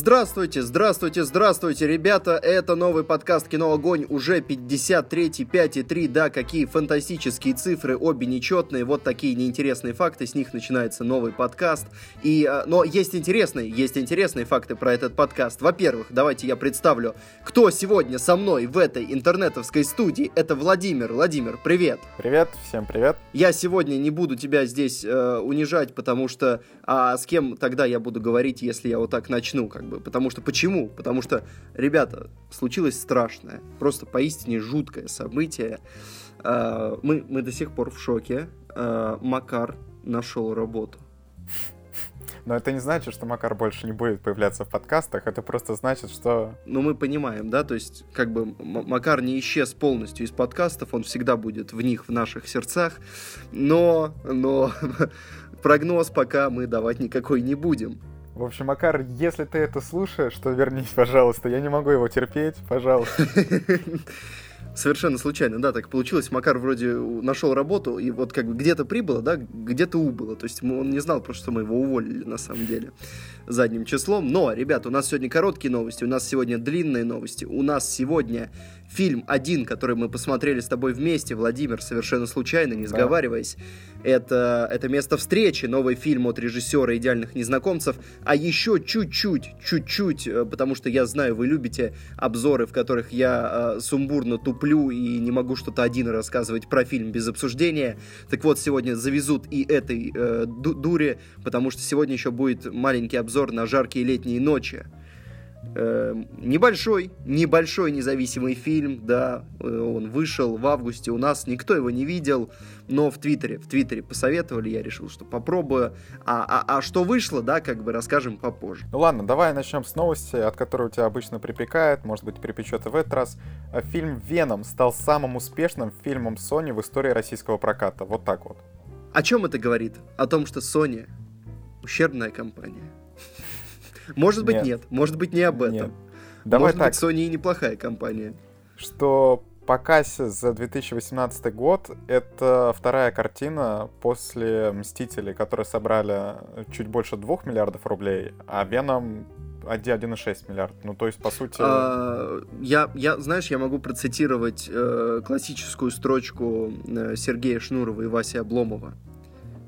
Здравствуйте, здравствуйте, здравствуйте, ребята! Это новый подкаст «Кино Огонь», уже 53-й, 5,3, да, какие фантастические цифры, обе нечетные, вот такие неинтересные факты, с них начинается новый подкаст. И, а, но есть интересные, есть интересные факты про этот подкаст. Во-первых, давайте я представлю, кто сегодня со мной в этой интернетовской студии. Это Владимир. Владимир, привет! Привет, всем привет! Я сегодня не буду тебя здесь э, унижать, потому что а с кем тогда я буду говорить, если я вот так начну? как бы. Потому что почему? Потому что, ребята, случилось страшное, просто поистине жуткое событие. А, мы, мы до сих пор в шоке. А, Макар нашел работу. Но это не значит, что Макар больше не будет появляться в подкастах, это просто значит, что... Ну, мы понимаем, да, то есть, как бы, Макар не исчез полностью из подкастов, он всегда будет в них, в наших сердцах, но, но прогноз пока мы давать никакой не будем. В общем, Макар, если ты это слушаешь, то вернись, пожалуйста. Я не могу его терпеть, пожалуйста. Совершенно случайно, да, так получилось. Макар вроде нашел работу, и вот как бы где-то прибыло, да, где-то убыло. То есть он не знал просто, что мы его уволили на самом деле задним числом. Но, ребята, у нас сегодня короткие новости, у нас сегодня длинные новости. У нас сегодня фильм один, который мы посмотрели с тобой вместе, Владимир, совершенно случайно, не сговариваясь. Да. Это, это «Место встречи», новый фильм от режиссера «Идеальных незнакомцев». А еще чуть-чуть, чуть-чуть, э, потому что я знаю, вы любите обзоры, в которых я э, сумбурно туплю и не могу что-то один рассказывать про фильм без обсуждения. Так вот, сегодня завезут и этой э, дуре, потому что сегодня еще будет маленький обзор на жаркие летние ночи. Э, небольшой, небольшой независимый фильм, да, э, он вышел в августе у нас, никто его не видел, но в Твиттере, в Твиттере посоветовали, я решил, что попробую, а, а, а что вышло, да, как бы расскажем попозже. Ну ладно, давай начнем с новости, от которой у тебя обычно припекает, может быть припечет и в этот раз. Фильм «Веном» стал самым успешным фильмом Sony в истории российского проката, вот так вот. О чем это говорит? О том, что Sony ущербная компания. Может быть, нет. нет. Может быть, не об этом. Нет. Давай Может так. быть, Sony и неплохая компания. Что по кассе за 2018 год это вторая картина после «Мстителей», которые собрали чуть больше 2 миллиардов рублей, а «Веном» 1,6 миллиард. Ну, то есть, по сути... А, я, я, знаешь, я могу процитировать э, классическую строчку э, Сергея Шнурова и Васи Обломова.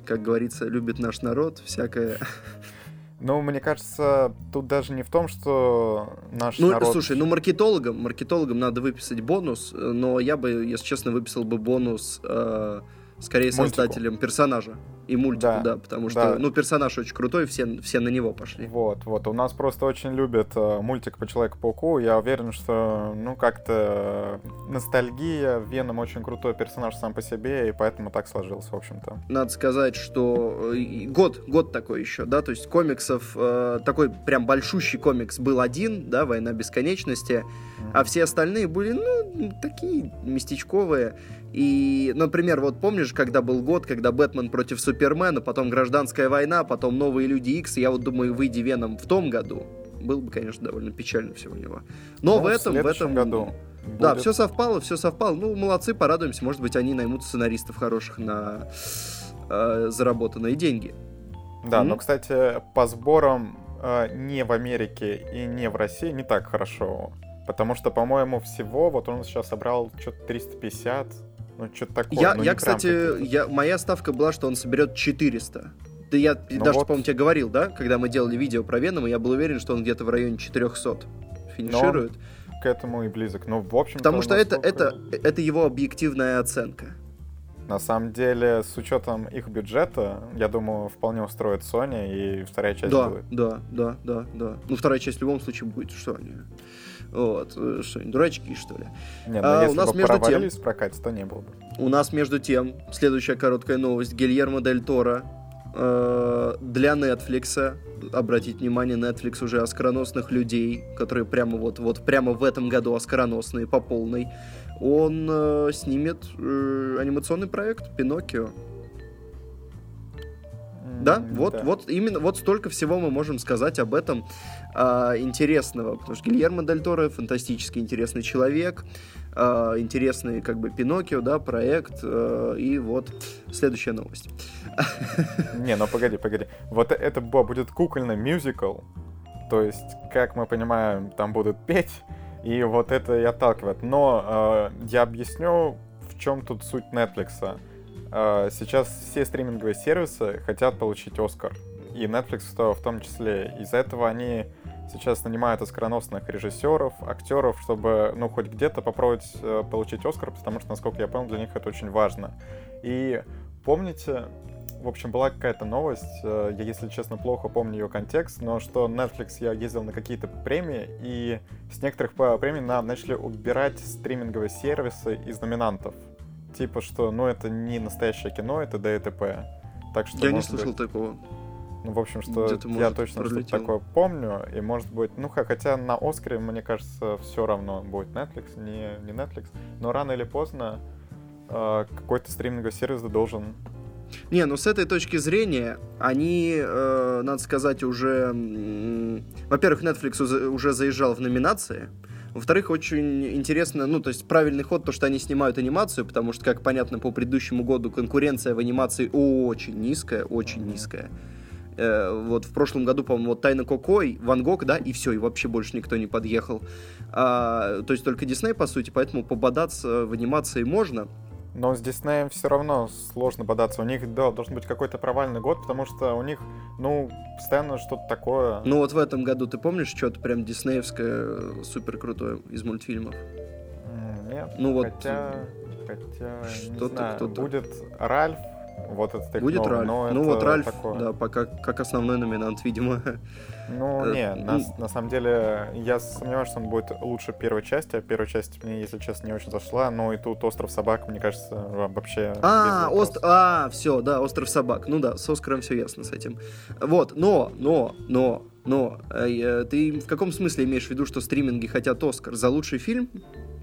Как говорится, любит наш народ, всякое... Ну, мне кажется, тут даже не в том, что наш ну, народ... слушай, ну маркетологам, маркетологам надо выписать бонус, но я бы, если честно, выписал бы бонус э, скорее Мультику. создателям персонажа и мультику, да, да потому что, да. ну, персонаж очень крутой, все, все на него пошли. Вот, вот, у нас просто очень любят э, мультик по Человеку-пауку, я уверен, что, ну, как-то ностальгия, Веном очень крутой персонаж сам по себе, и поэтому так сложилось, в общем-то. Надо сказать, что э, год, год такой еще, да, то есть комиксов, э, такой прям большущий комикс был один, да, «Война бесконечности», mm-hmm. а все остальные были, ну, такие местечковые, и, например, вот помнишь, когда был год, когда Бэтмен против Супермена, потом Гражданская война, потом Новые Люди Икс, я вот думаю, выйди Веном в том году, было бы, конечно, довольно печально все у него. Но ну, в этом, в, в этом году. Да, все совпало, все совпало. Ну, молодцы, порадуемся. Может быть, они наймут сценаристов хороших на э, заработанные деньги. Да, mm-hmm. но, кстати, по сборам э, не в Америке и не в России не так хорошо. Потому что, по-моему, всего, вот он сейчас собрал что-то 350 ну, что-то такое. Я, ну, я кстати, я, моя ставка была, что он соберет 400. Да я ну даже, вот. по-моему, тебе говорил, да, когда мы делали видео про Венома, я был уверен, что он где-то в районе 400 финиширует. к этому и близок. Ну, в общем Потому что насколько... это, это, это его объективная оценка. На самом деле, с учетом их бюджета, я думаю, вполне устроит Sony, и вторая часть да, будет. Да, да, да, да. Ну, вторая часть в любом случае будет, что они... Вот, э, что, дурачки, что ли? Не, ну а, если у нас бы между тем, в прокате, то не было бы. У нас между тем, следующая короткая новость. Гильермо Дель Торо э, для Netflix, обратить внимание, Netflix уже оскароносных людей, которые прямо вот, вот прямо в этом году оскароносные по полной, он э, снимет э, анимационный проект «Пиноккио». Да, mm, вот, да. вот именно вот столько всего мы можем сказать об этом э, интересного, потому что Гильермо Дель Торо фантастически интересный человек, э, интересный как бы Пиноккио, да, проект, э, и вот следующая новость. Не, ну погоди, погоди, вот это будет кукольный мюзикл, То есть, как мы понимаем, там будут петь, и вот это и отталкивает. Но э, я объясню, в чем тут суть Netflix. Э, сейчас все стриминговые сервисы хотят получить Оскар. И Netflix в том числе. Из-за этого они сейчас нанимают оскароносных режиссеров, актеров, чтобы, ну, хоть где-то попробовать э, получить Оскар, потому что, насколько я понял, для них это очень важно. И помните, в общем, была какая-то новость, э, я, если честно, плохо помню ее контекст, но что Netflix я ездил на какие-то премии, и с некоторых премий нам начали убирать стриминговые сервисы из номинантов. Типа, что, ну, это не настоящее кино, это ДТП. Так что, я не слышал быть... такого. Ну, в общем, что я точно что-то такое помню, и может быть, ну, хотя на Оскаре, мне кажется, все равно будет Netflix, не, не Netflix, но рано или поздно э, какой-то стриминговый сервис должен не, ну с этой точки зрения они, э, надо сказать, уже... Э, во-первых, Netflix уже заезжал в номинации. Во-вторых, очень интересно, ну, то есть правильный ход, то, что они снимают анимацию, потому что, как понятно, по предыдущему году конкуренция в анимации очень низкая, очень низкая. Э, вот в прошлом году, по-моему, вот Тайна Кокой, Ван Гог, да, и все, и вообще больше никто не подъехал. А, то есть только Дисней, по сути, поэтому пободаться в анимации можно. Но с Диснеем все равно сложно бодаться. У них, да, должен быть какой-то провальный год, потому что у них, ну, постоянно что-то такое. Ну вот в этом году ты помнишь что-то прям диснеевское супер крутое из мультфильмов? Нет. Ну вот. Хотя, хотя что-то кто-то будет Ральф, вот это Будет новый, Ральф. ну вот Ральф, такое. да, пока как основной номинант, видимо. Ну, э, не, на, на самом деле, я сомневаюсь, что он будет лучше первой части, а первая часть мне, если честно, не очень зашла, но и тут «Остров собак», мне кажется, вообще... А, ост... а все, да, «Остров собак», ну да, с Оскаром все ясно с этим. Вот, но, но, но, но, э, ты в каком смысле имеешь в виду, что стриминги хотят Оскар? За лучший фильм?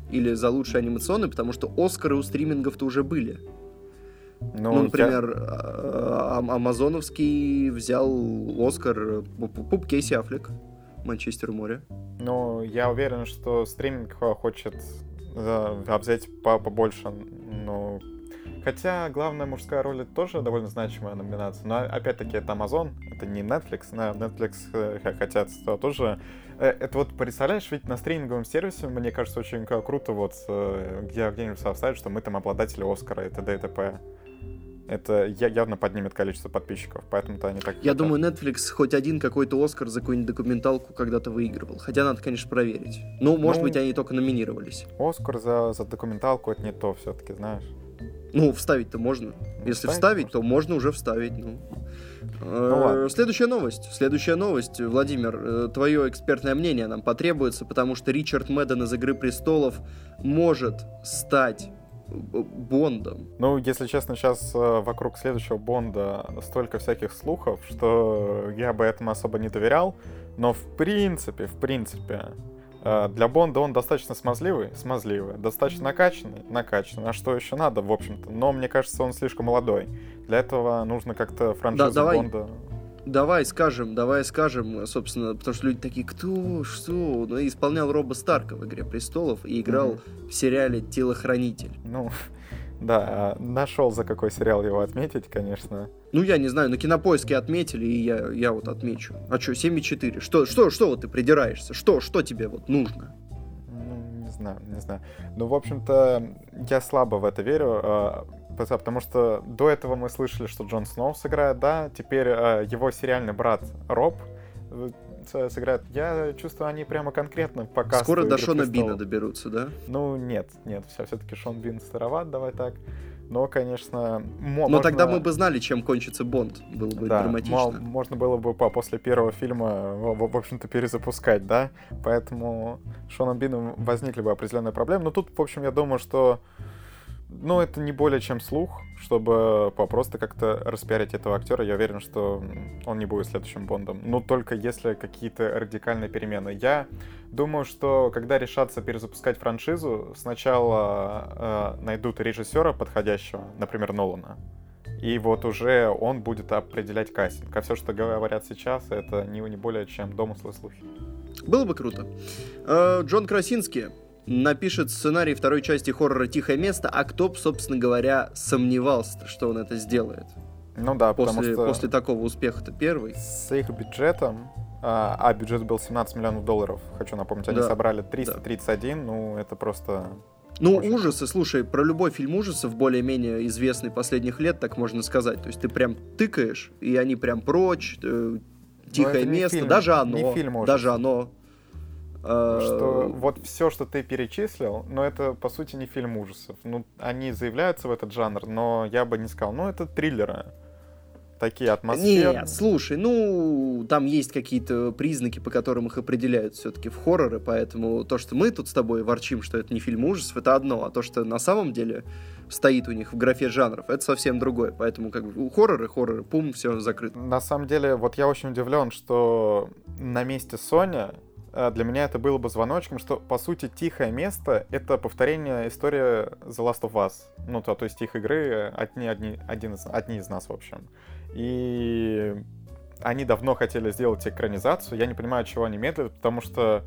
Или за лучший анимационный? Потому что Оскары у стримингов-то уже были. Ну, ну например, я... А, Амазоновский взял Оскар Пуп Кейси Аффлек, Манчестер море. Ну, я уверен, что стриминг хочет взять побольше, ну, Хотя главная мужская роль это тоже довольно значимая номинация. Но опять-таки это Amazon, это не Netflix. На Netflix э, хотят тоже. Э, это вот представляешь, ведь на стриминговом сервисе, мне кажется, очень круто, вот э, где где-нибудь составить, что мы там обладатели Оскара и т.д. и т.п это явно поднимет количество подписчиков, поэтому-то они так... Я хотят. думаю, Netflix хоть один какой-то Оскар за какую-нибудь документалку когда-то выигрывал. Хотя надо, конечно, проверить. Ну, может ну, быть, они только номинировались. Оскар за, за документалку это не то все-таки, знаешь. Ну, вставить-то можно. Ну, Если вставить, то можно уже вставить. Ну. Ну, э, Следующая новость. Следующая новость. Владимир, э, твое экспертное мнение нам потребуется, потому что Ричард Мэдден из «Игры престолов» может стать Бондом. Ну, если честно, сейчас э, вокруг следующего Бонда столько всяких слухов, что я бы этому особо не доверял. Но в принципе, в принципе, э, для Бонда он достаточно смазливый, смазливый, достаточно накачанный, накачанный. А что еще надо, в общем-то? Но мне кажется, он слишком молодой. Для этого нужно как-то франшизу да, давай. Бонда давай скажем, давай скажем, собственно, потому что люди такие, кто, что? Ну, исполнял Роба Старка в «Игре престолов» и играл mm-hmm. в сериале «Телохранитель». Ну, да, нашел за какой сериал его отметить, конечно. Ну, я не знаю, на кинопоиске отметили, и я, я вот отмечу. А что, 7,4? Что, что, что вот ты придираешься? Что, что тебе вот нужно? Ну, не знаю, не знаю. Ну, в общем-то, я слабо в это верю. Потому что до этого мы слышали, что Джон Сноу сыграет, да, теперь э, его сериальный брат Роб э, сыграет. Я чувствую, они прямо конкретно показывают. Скоро до Шона Бина доберутся, да? Ну, нет, нет, все, все-таки Шон Бин староват, давай так. Но, конечно, Но можно... тогда мы бы знали, чем кончится Бонд. Было бы да, драматично. можно было бы по после первого фильма, в, в общем-то, перезапускать, да? Поэтому Шоном Бином возникли бы определенные проблемы. Но тут, в общем, я думаю, что ну, это не более чем слух, чтобы просто как-то распиарить этого актера. Я уверен, что он не будет следующим Бондом. Ну, только если какие-то радикальные перемены. Я думаю, что когда решатся перезапускать франшизу, сначала э, найдут режиссера подходящего, например, Нолана. И вот уже он будет определять кастинг. А все, что говорят сейчас, это не, не более чем домыслы слухи. Было бы круто. Э, Джон Красинский напишет сценарий второй части хоррора «Тихое место», а кто, собственно говоря, сомневался, что он это сделает? Ну да, после, потому что... После такого успеха-то первый. С их бюджетом а, а бюджет был 17 миллионов долларов, хочу напомнить, они Да, собрали 331, ну это просто... Ну, Очень. ужасы, слушай, про любой фильм ужасов, более-менее известный последних лет, так можно сказать. То есть ты прям тыкаешь, и они прям прочь, э, тихое место, фильм, даже оно, фильм даже оно. Э, Что вот все, что ты перечислил, но это по сути не фильм ужасов. Ну, они заявляются в этот жанр, но я бы не сказал, ну это триллеры. Такие атмосферы. Нет, слушай, ну, там есть какие-то признаки, по которым их определяют все-таки в хорроры, поэтому то, что мы тут с тобой ворчим, что это не фильм ужасов, это одно, а то, что на самом деле стоит у них в графе жанров, это совсем другое. Поэтому как бы у хорроры, хорроры, пум, все закрыто. На самом деле, вот я очень удивлен, что на месте э, для меня это было бы звоночком, что, по сути, тихое место — это повторение истории The Last of Us. Ну, то, то есть их игры одни, одни, один из, одни из нас, в общем. И они давно хотели сделать экранизацию. Я не понимаю, чего они медлят, потому что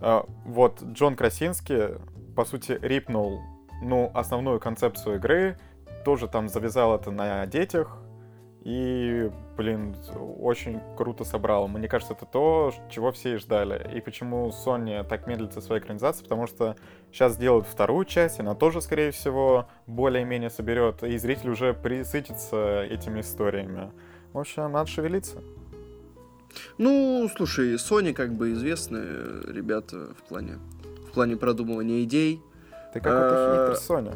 э, вот Джон Красинский, по сути, рипнул ну, основную концепцию игры, тоже там завязал это на детях, и, блин, очень круто собрал. Мне кажется, это то, чего все и ждали. И почему Sony так медлит со своей экранизацией, потому что сейчас делают вторую часть, она тоже, скорее всего, более-менее соберет, и зритель уже присытится этими историями. В общем, надо шевелиться. Ну, слушай, Sony как бы известные ребята в плане, в плане продумывания идей. Ты какой-то А, хитрый, Соня.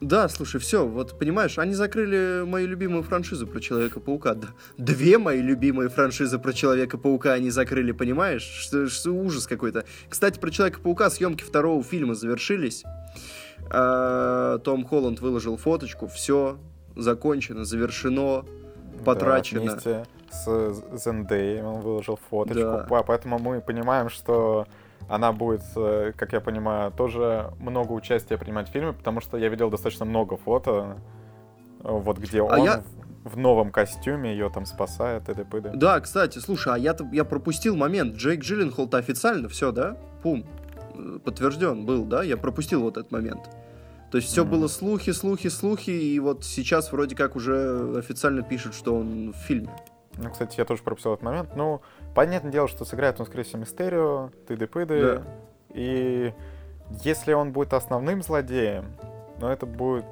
Да, слушай, все, вот понимаешь, они закрыли мою любимую франшизу про Человека-паука. Д- Две мои любимые франшизы про Человека-паука они закрыли, понимаешь? Что, что ужас какой-то. Кстати, про Человека-паука съемки второго фильма завершились. А, Том Холланд выложил фоточку, все закончено, завершено, потрачено. Да, вместе с Зендей он выложил фоточку. Да. По- Поэтому мы понимаем, что она будет, э, как я понимаю, тоже много участия принимать в фильме, потому что я видел достаточно много фото, э, вот где он я- в, новом костюме ее там спасает и т.п. Да, кстати, слушай, а я-то я пропустил момент. Джейк Джилленхол-то официально все, да? Пум. Э, Подтвержден был, да? Я пропустил вот этот момент. То есть все Мгм. было слухи, слухи, слухи, и вот сейчас вроде как уже официально пишут, что он в фильме. Ну, кстати, я тоже пропустил этот момент. Ну, понятное дело, что сыграет он, скорее всего, Мистерио, тыды-пыды. Да. И если он будет основным злодеем, ну, это будет,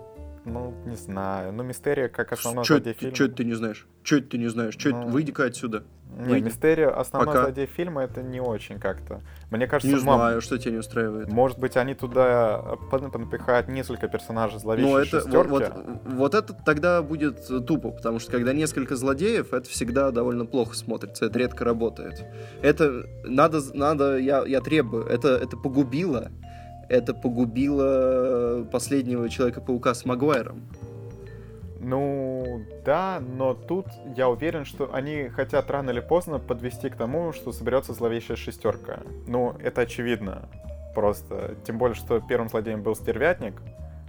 ну, не знаю, ну, Мистерио как основной злодей фильма. это ты не знаешь? Это ты не знаешь? Чё Ну, Выйди-ка отсюда. Не, Выйди. Мистерио основной Пока. злодей фильма это не очень как-то. Мне кажется, Не мам, знаю, что тебя не устраивает. может быть, они туда пон- понапихают несколько персонажей зловещей Но это вот, шестерки. вот, вот это тогда будет э, тупо, потому что когда несколько злодеев, это всегда довольно плохо смотрится, это редко работает. Это надо, надо, я, я требую, это, это погубило, это погубило последнего Человека-паука с Магуайром. Ну, да, но тут я уверен, что они хотят рано или поздно подвести к тому, что соберется зловещая шестерка. Ну, это очевидно. Просто. Тем более, что первым злодеем был стервятник.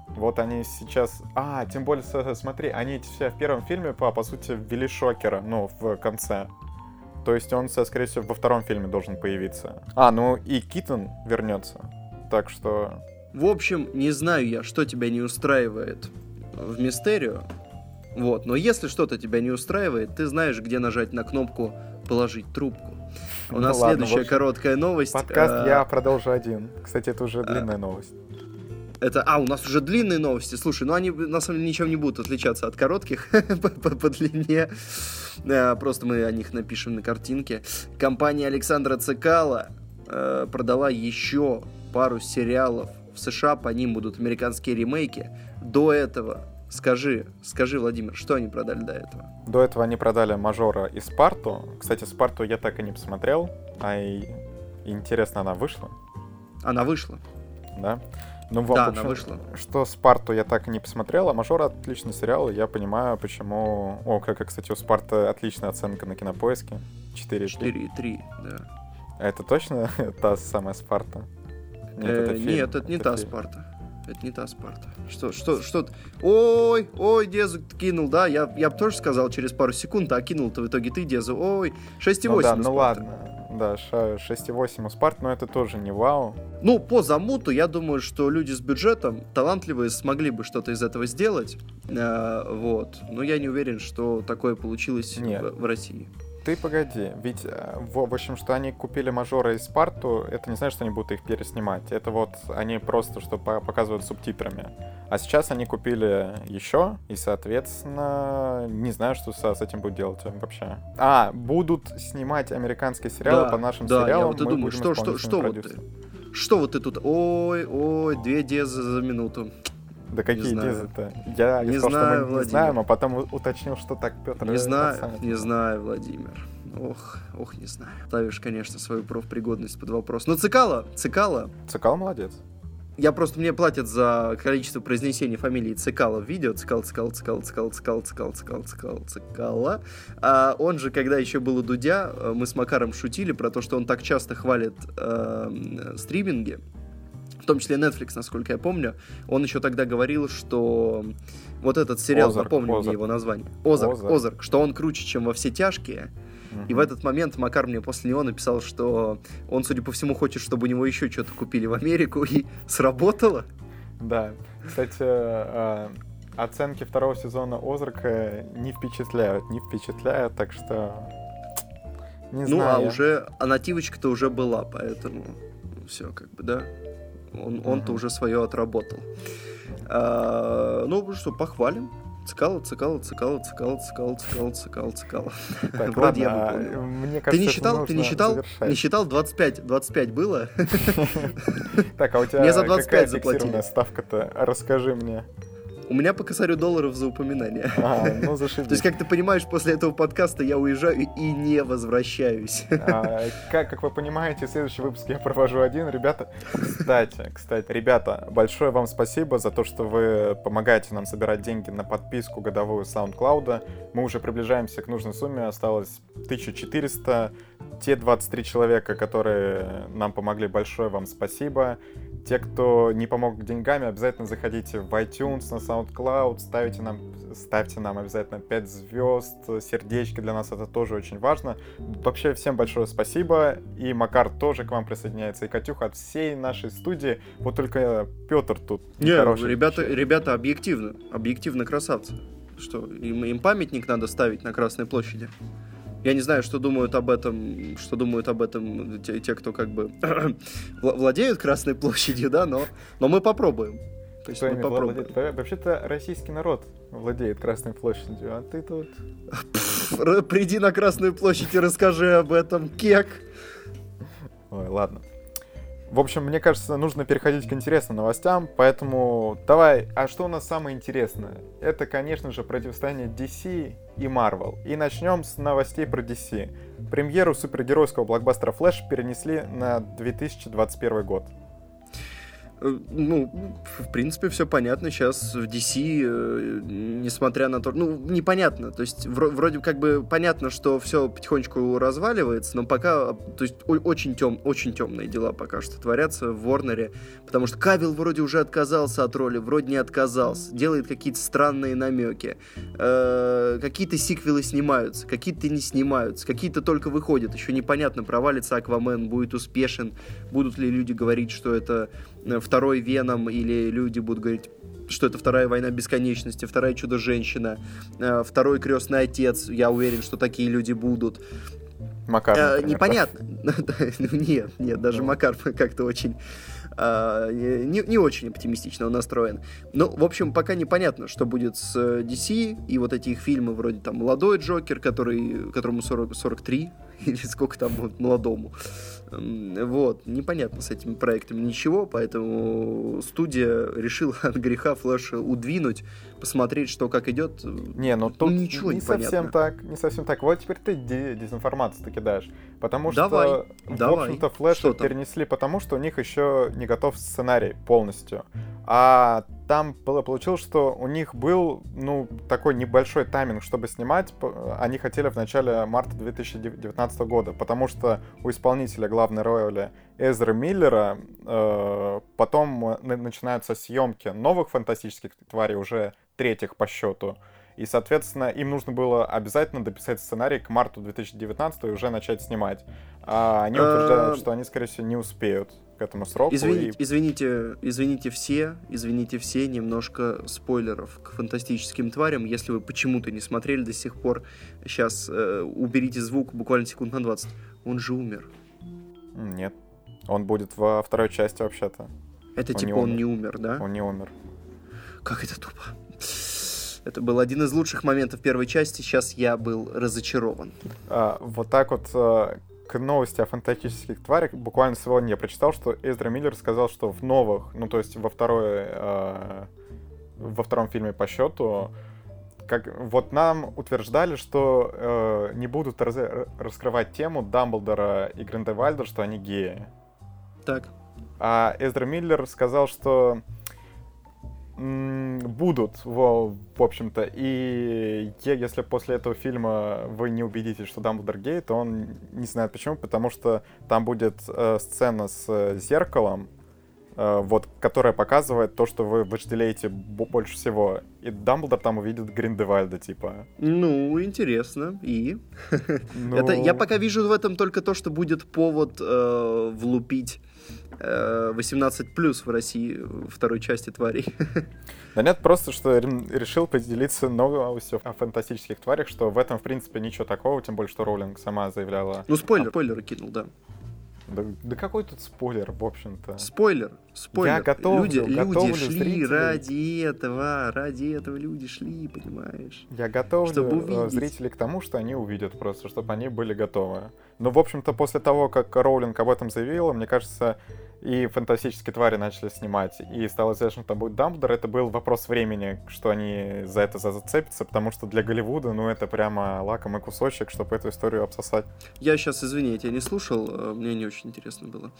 Вот они сейчас... А, тем более, смотри, они все в первом фильме, по, по сути, ввели Шокера, ну, в конце. То есть он, скорее всего, во втором фильме должен появиться. А, ну и Китон вернется. Так что... В общем, не знаю я, что тебя не устраивает в Мистерио. Вот, но если что-то тебя не устраивает, ты знаешь, где нажать на кнопку «Положить трубку». У Ну нас ладно, следующая короткая новость. Подкаст а, я продолжу один. Кстати, это уже длинная новость. Это, а, у нас уже длинные новости. Слушай, ну они на самом деле ничем не будут отличаться от коротких по, по- по длине. Э, Просто мы о них напишем на картинке. Компания Александра Цикала э, продала еще пару сериалов в США, по ним будут американские ремейки. До этого, скажи, скажи, Владимир, что они продали до этого? До этого они продали Мажора и Спарту. Кстати, Спарту я так и не посмотрел. А и интересно, она вышла, Она вышла. да? Ну, в Да, общем, она вышла. Что Спарту я так и не посмотрел, а Мажор отличный сериал, и я понимаю, почему... О, как, кстати, у Спарта отличная оценка на кинопоиске. 4,3. 4,3, да. А это точно та самая Спарта? Э, фильм, Нет, это не та фильм. Спарта. Это не та Спарта. Что, что, что? Ой, ой, Дезу кинул, да, я, я бы тоже сказал через пару секунд, а кинул-то в итоге ты, Дезу. Ой, 6,8 Ну да, ну ладно. Да, ша- 6,8 у Спарт, но это тоже не вау. Ну, по замуту, я думаю, что люди с бюджетом талантливые смогли бы что-то из этого сделать. Э, вот. Но я не уверен, что такое получилось Нет. в, в России. Ты погоди, ведь э, в, в общем, что они купили мажора и Спарту, это не значит, что они будут их переснимать. Это вот они просто что показывают субтитрами. А сейчас они купили еще, и, соответственно, не знаю, что с, с этим будут делать вообще. А, будут снимать американские сериалы да, по нашим да, сериалам. Я вот и думаю, что, что, что вот ты? Что вот ты тут? Ой, ой, две дезы за минуту. Да какие дезы-то? Я не сказал, знаю, что мы Владимир. не знаем, а потом уточнил, что так, Петр. Не знаю, не знаю, Владимир. Ох, ох, не знаю. Ставишь, конечно, свою профпригодность под вопрос. Но Цикало, Цикало. Цикало молодец. Я просто, мне платят за количество произнесений фамилии Цикало в видео. Цикало, Цикало, Цикало, Цикало, Цикало, Цикало, Цикало, Цикало, Цикало. А он же, когда еще был у Дудя, мы с Макаром шутили про то, что он так часто хвалит э, стриминги, том числе Netflix, насколько я помню, он еще тогда говорил, что вот этот сериал, Озарк, напомню Озарк. мне его название, Озарк, Озарк. Озарк, что он круче, чем во все тяжкие. И в этот момент Макар мне после него написал, что он, судя по всему, хочет, чтобы у него еще что-то купили в Америку, и сработало. Да. Кстати, э, оценки второго сезона Озарка не впечатляют, не впечатляют, так что не ну, знаю. а уже, а нативочка-то уже была, поэтому все, как бы, да. Он, он-то уже свое отработал. А, ну, что, похвалим. Цикало, цикало, цикало, цикало, цикало, цикало, цикало, цикало. Так, Вроде я ладно, выполнил. а, Мне Ты кажется, не это считал, ты не считал, завершать. не считал 25, 25 было? Так, а у тебя Мне за 25 какая заплатили. ставка-то? Расскажи мне. У меня по косарю долларов за упоминание. А, ну То есть, зашибись. как ты понимаешь, после этого подкаста я уезжаю и не возвращаюсь. А, как, как вы понимаете, следующий выпуск я провожу один. Ребята, кстати, кстати, ребята, большое вам спасибо за то, что вы помогаете нам собирать деньги на подписку годовую SoundCloud. Мы уже приближаемся к нужной сумме, осталось 1400. Те 23 человека, которые нам помогли, большое вам спасибо. Те, кто не помог деньгами, обязательно заходите в iTunes, на SoundCloud, ставите нам, ставьте нам обязательно 5 звезд, сердечки, для нас это тоже очень важно. Вообще всем большое спасибо, и Макар тоже к вам присоединяется, и Катюха от всей нашей студии. Вот только Петр тут Не, хороший ребята, человек. ребята объективно, объективно красавцы. Что, им, им памятник надо ставить на Красной площади? Я не знаю, что думают об этом, что думают об этом те, те, кто как бы вла- владеют Красной площадью, да, но, но мы попробуем. То есть мы попробуем. Вообще-то российский народ владеет Красной площадью, а ты тут... Приди на Красную площадь и расскажи об этом, кек. Ой, ладно. В общем, мне кажется, нужно переходить к интересным новостям, поэтому давай, а что у нас самое интересное? Это, конечно же, противостояние DC и Marvel. И начнем с новостей про DC. Премьеру супергеройского блокбастера Флэш перенесли на 2021 год. Э, Ну, в принципе, все понятно. Сейчас в DC, э, несмотря на то, ну, непонятно. То есть, вро- вроде как бы понятно, что все потихонечку разваливается, но пока, то есть, очень, тем, очень темные дела пока что творятся в Ворнере. Потому что Кавил вроде уже отказался от роли, вроде не отказался. Делает какие-то странные намеки. Э, какие-то сиквелы снимаются, какие-то не снимаются, какие-то только выходят. Еще непонятно, провалится Аквамен, будет успешен, будут ли люди говорить, что это второй Веном, или люди будут говорить, что это вторая война бесконечности, вторая чудо-женщина, э, второй крестный отец. Я уверен, что такие люди будут. Макар, Э, например, непонятно. Ну, Нет, нет, даже Ну. Макар как-то очень а, не, не очень оптимистично настроен. Ну, в общем, пока непонятно, что будет с э, DC, и вот эти их фильмы вроде там «Молодой Джокер», который, которому 40, 43, или сколько там вот, молодому. Вот, непонятно с этими проектами ничего, поэтому студия решила от греха Флэша удвинуть, посмотреть, что как идет. Не, ну тут ничего не не совсем так, не совсем так. Вот теперь ты де- дезинформацию кидаешь. Потому Давай, что, в давай. общем-то, Флэша Что там? перенесли, потому что у них еще не готов сценарий полностью. А там получилось, что у них был, ну, такой небольшой тайминг, чтобы снимать. Они хотели в начале марта 2019 года, потому что у исполнителя главной роли Эзра Миллера э, потом э, на- начинаются съемки новых фантастических тварей, уже третьих по счету. И, соответственно, им нужно было обязательно дописать сценарий к марту 2019 и уже начать снимать. А они утверждают, а, что они, скорее всего, не успеют к этому сроку. Извините, и... извините, извините все, извините все, немножко спойлеров к фантастическим тварям. Если вы почему-то не смотрели до сих пор, сейчас э, уберите звук буквально секунд на 20. Он же умер. Нет. Он будет во второй части вообще-то. Это он типа не он не умер, да? Он не умер. Как это тупо. Это был один из лучших моментов первой части. Сейчас я был разочарован. А, вот так вот э, к новости о фантастических тварях буквально сегодня я прочитал, что Эздра Миллер сказал, что в новых, ну то есть во второй, э, во втором фильме по счету, как вот нам утверждали, что э, не будут раз, раскрывать тему Дамблдора и Гриндевальда, что они геи. Так. А Эздра Миллер сказал, что будут, в, в общем-то. И если после этого фильма вы не убедитесь, что Дамблдор гей, то он не знает почему, потому что там будет э, сцена с э, зеркалом, э, вот, которая показывает то, что вы вожделеете больше всего. И Дамблдор там увидит Гриндевальда, типа. Ну, интересно. И? Ну... Это, я пока вижу в этом только то, что будет повод э, влупить 18 плюс в России второй части тварей. Да нет, просто что решил поделиться новостью о фантастических тварях, что в этом, в принципе, ничего такого, тем более, что Роулинг сама заявляла. Ну, спойлер, а... спойлеры кинул, да. Да, да какой тут спойлер, в общем-то? Спойлер, спойлер. Я готовлю, люди, готовлю люди шли зрителей. ради этого, ради этого люди шли, понимаешь? Я готовлю чтобы э, зрителей к тому, что они увидят просто, чтобы они были готовы. Но, в общем-то, после того, как Роулинг об этом заявила, мне кажется, и фантастические твари начали снимать, и стало известно, что там будет Дамблдор, это был вопрос времени, что они за это зацепятся, потому что для Голливуда, ну, это прямо лакомый кусочек, чтобы эту историю обсосать. Я сейчас, извини, я тебя не слушал, э, мне не очень интересно было.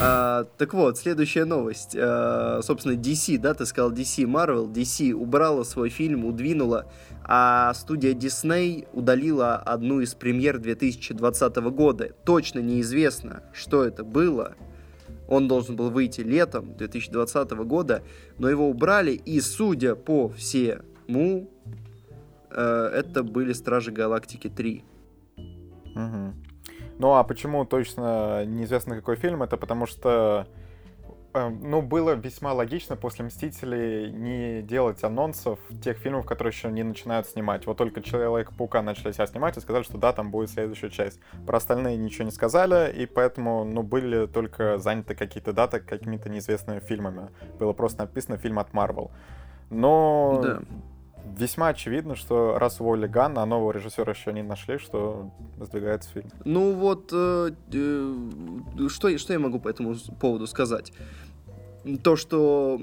А, так вот, следующая новость. А, собственно, DC, да, ты сказал DC, Marvel, DC убрала свой фильм, удвинула, а студия Disney удалила одну из премьер 2020 года. Точно неизвестно, что это было, он должен был выйти летом 2020 года, но его убрали, и судя по всему, э, это были Стражи Галактики 3. Угу. Ну а почему точно неизвестно какой фильм? Это потому что ну, было весьма логично после «Мстителей» не делать анонсов тех фильмов, которые еще не начинают снимать. Вот только «Человек-паука» начали себя снимать и сказали, что да, там будет следующая часть. Про остальные ничего не сказали, и поэтому, ну, были только заняты какие-то даты какими-то неизвестными фильмами. Было просто написано «фильм от Marvel». Но да. Весьма очевидно, что раз уволили Ганна, а нового режиссера еще не нашли, что сдвигается фильм. Ну вот, э, э, что, что я могу по этому поводу сказать? то, что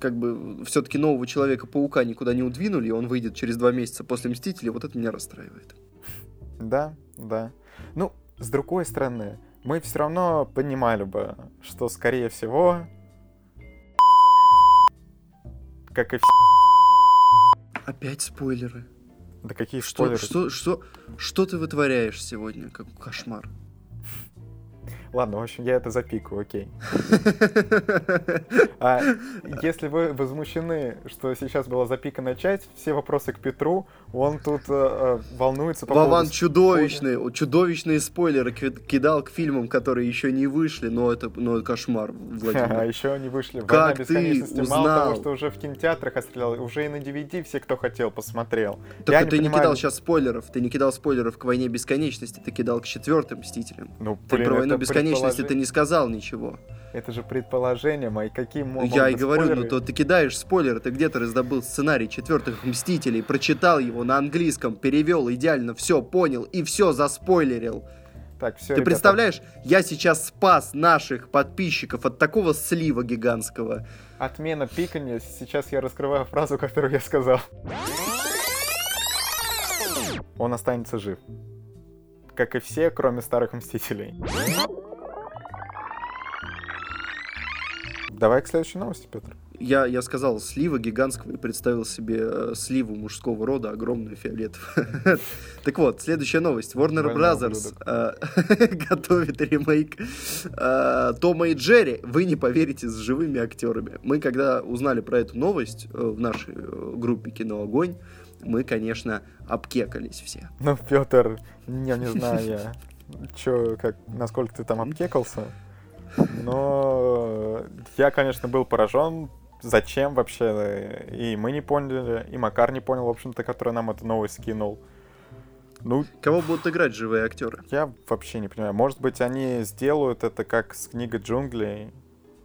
как бы все-таки нового Человека-паука никуда не удвинули, и он выйдет через два месяца после Мстителей, вот это меня расстраивает. Да, да. Ну, с другой стороны, мы все равно понимали бы, что, скорее всего, как и Опять спойлеры. Да какие что, спойлеры? Что, что, что ты вытворяешь сегодня? Как кошмар. Ладно, в общем, я это запикаю, окей. А если вы возмущены, что сейчас была запиканная часть, все вопросы к Петру, он тут э, э волнуется по Вован поводу... чудовищные, чудовищные спойлеры кидал к фильмам, которые еще не вышли, но это, но это кошмар, Владимир. А еще они вышли. Как ты узнал? Мало того, что уже в кинотеатрах отстрелял, уже и на DVD все, кто хотел, посмотрел. Так я ты не, понимаю... кидал сейчас спойлеров, ты не кидал спойлеров к «Войне бесконечности», ты кидал к четвертым «Мстителям». Ну, блин, ты про «Войну бесконечности» бесконечности ты не сказал ничего. Это же предположение мои, какие могут Я и говорю, спойлеры? ну то ты кидаешь спойлеры, ты где-то раздобыл сценарий четвертых Мстителей, прочитал его на английском, перевел идеально, все понял и все заспойлерил. Так, все, Ты ребята. представляешь, я сейчас спас наших подписчиков от такого слива гигантского. Отмена пикания. Сейчас я раскрываю фразу, которую я сказал. Он останется жив как и все, кроме старых Мстителей. Давай к следующей новости, Петр. Я, я сказал слива гигантского и представил себе э, сливу мужского рода, огромную фиолетовую. Так вот, следующая новость. Warner Brothers э, готовит ремейк э, Тома и Джерри. Вы не поверите, с живыми актерами. Мы, когда узнали про эту новость в нашей группе «Кино Огонь», мы, конечно, обкекались все. Ну, Петр, не, не знаю я, чё, как, насколько ты там обкекался, но я, конечно, был поражен, зачем вообще, и мы не поняли, и Макар не понял, в общем-то, который нам эту новость скинул. Ну, Кого будут играть живые актеры? Я вообще не понимаю. Может быть, они сделают это как с книгой джунглей,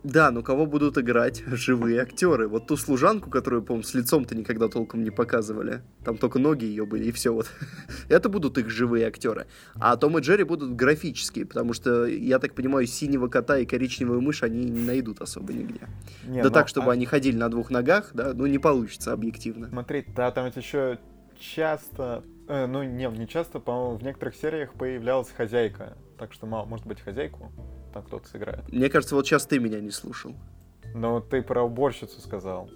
да, но кого будут играть живые актеры? Вот ту служанку, которую, по-моему, с лицом-то никогда толком не показывали. Там только ноги ее были, и все вот. Это будут их живые актеры. А Том и Джерри будут графические, потому что, я так понимаю, синего кота и коричневую мышь они не найдут особо нигде. Не, да ну, так, чтобы а... они ходили на двух ногах, да, ну не получится объективно. Смотри, да, там ведь еще часто, э, ну не, не часто, по-моему, в некоторых сериях появлялась хозяйка. Так что, может быть, хозяйку там кто-то сыграет. Мне кажется, вот сейчас ты меня не слушал. Ну, ты про уборщицу сказал.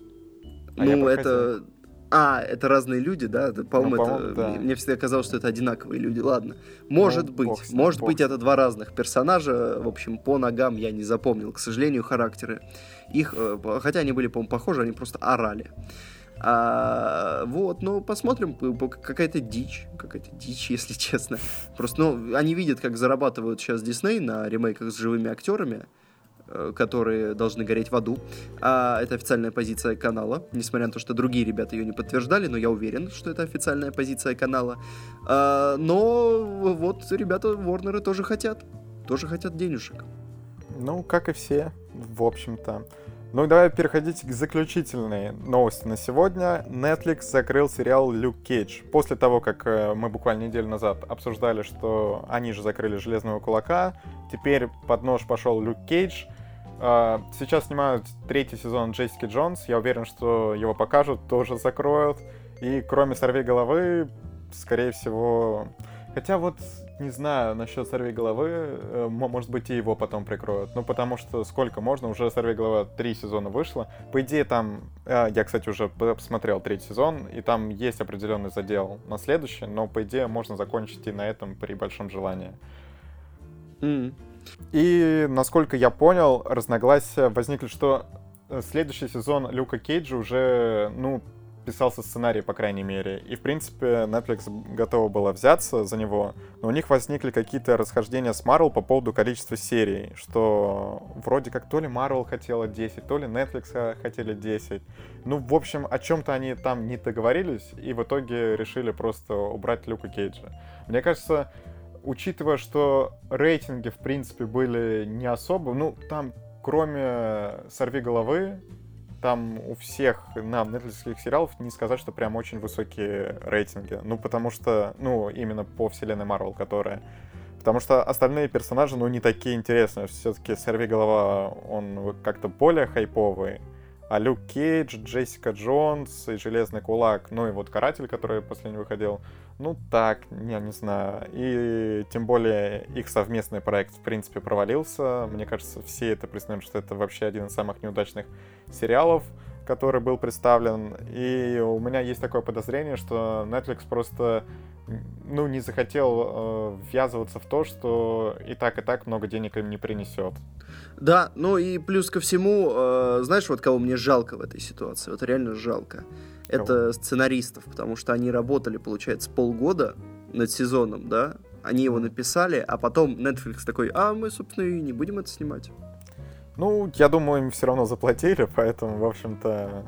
А ну, это... А, это разные люди, да? По-моему, ну, по это... да. мне всегда казалось, что это одинаковые люди. Ладно. Может ну, быть. Бог может бог быть, это два разных персонажа. В общем, по ногам я не запомнил, к сожалению, характеры. Их, э, хотя они были, по-моему, похожи, они просто орали. А, вот, ну, посмотрим, какая-то дичь, какая-то дичь, если честно. Просто, ну, они видят, как зарабатывают сейчас Дисней на ремейках с живыми актерами, э, которые должны гореть в аду. А это официальная позиция канала, несмотря на то, что другие ребята ее не подтверждали, но я уверен, что это официальная позиция канала. А, но вот ребята Ворнеры тоже хотят, тоже хотят денежек. Ну, как и все, в общем-то. Ну давай переходить к заключительной новости на сегодня. Netflix закрыл сериал Люк Кейдж. После того, как э, мы буквально неделю назад обсуждали, что они же закрыли Железного Кулака, теперь под нож пошел Люк Кейдж. Э, сейчас снимают третий сезон Джессики Джонс. Я уверен, что его покажут, тоже закроют. И кроме «Сорви головы», скорее всего... Хотя вот не знаю насчет «Сорви головы», э, может быть, и его потом прикроют. Ну, потому что сколько можно, уже «Сорви голова» три сезона вышло. По идее, там, э, я, кстати, уже посмотрел третий сезон, и там есть определенный задел на следующий, но, по идее, можно закончить и на этом при большом желании. Mm. И, насколько я понял, разногласия возникли, что э, следующий сезон Люка Кейджа уже, ну, писался сценарий, по крайней мере. И, в принципе, Netflix готова была взяться за него, но у них возникли какие-то расхождения с Marvel по поводу количества серий, что вроде как то ли Marvel хотела 10, то ли Netflix хотели 10. Ну, в общем, о чем-то они там не договорились, и в итоге решили просто убрать Люка Кейджа. Мне кажется, учитывая, что рейтинги, в принципе, были не особо, ну, там, кроме «Сорви головы», там у всех на Netflix сериалов не сказать, что прям очень высокие рейтинги. Ну, потому что, ну, именно по вселенной Марвел, которая... Потому что остальные персонажи, ну, не такие интересные. Все-таки Сорви Голова, он как-то более хайповый. А Люк Кейдж, Джессика Джонс и Железный Кулак, ну и вот Каратель, который последний выходил, ну так, не, не знаю. И тем более их совместный проект, в принципе, провалился. Мне кажется, все это признают, что это вообще один из самых неудачных сериалов, который был представлен. И у меня есть такое подозрение, что Netflix просто ну, не захотел э, ввязываться в то, что и так, и так много денег им не принесет. Да, ну и плюс ко всему, э, знаешь, вот кого мне жалко в этой ситуации, вот реально жалко. Кого? Это сценаристов, потому что они работали, получается, полгода над сезоном, да, они его написали, а потом Netflix такой, а мы, собственно, и не будем это снимать. Ну, я думаю, им все равно заплатили, поэтому, в общем-то...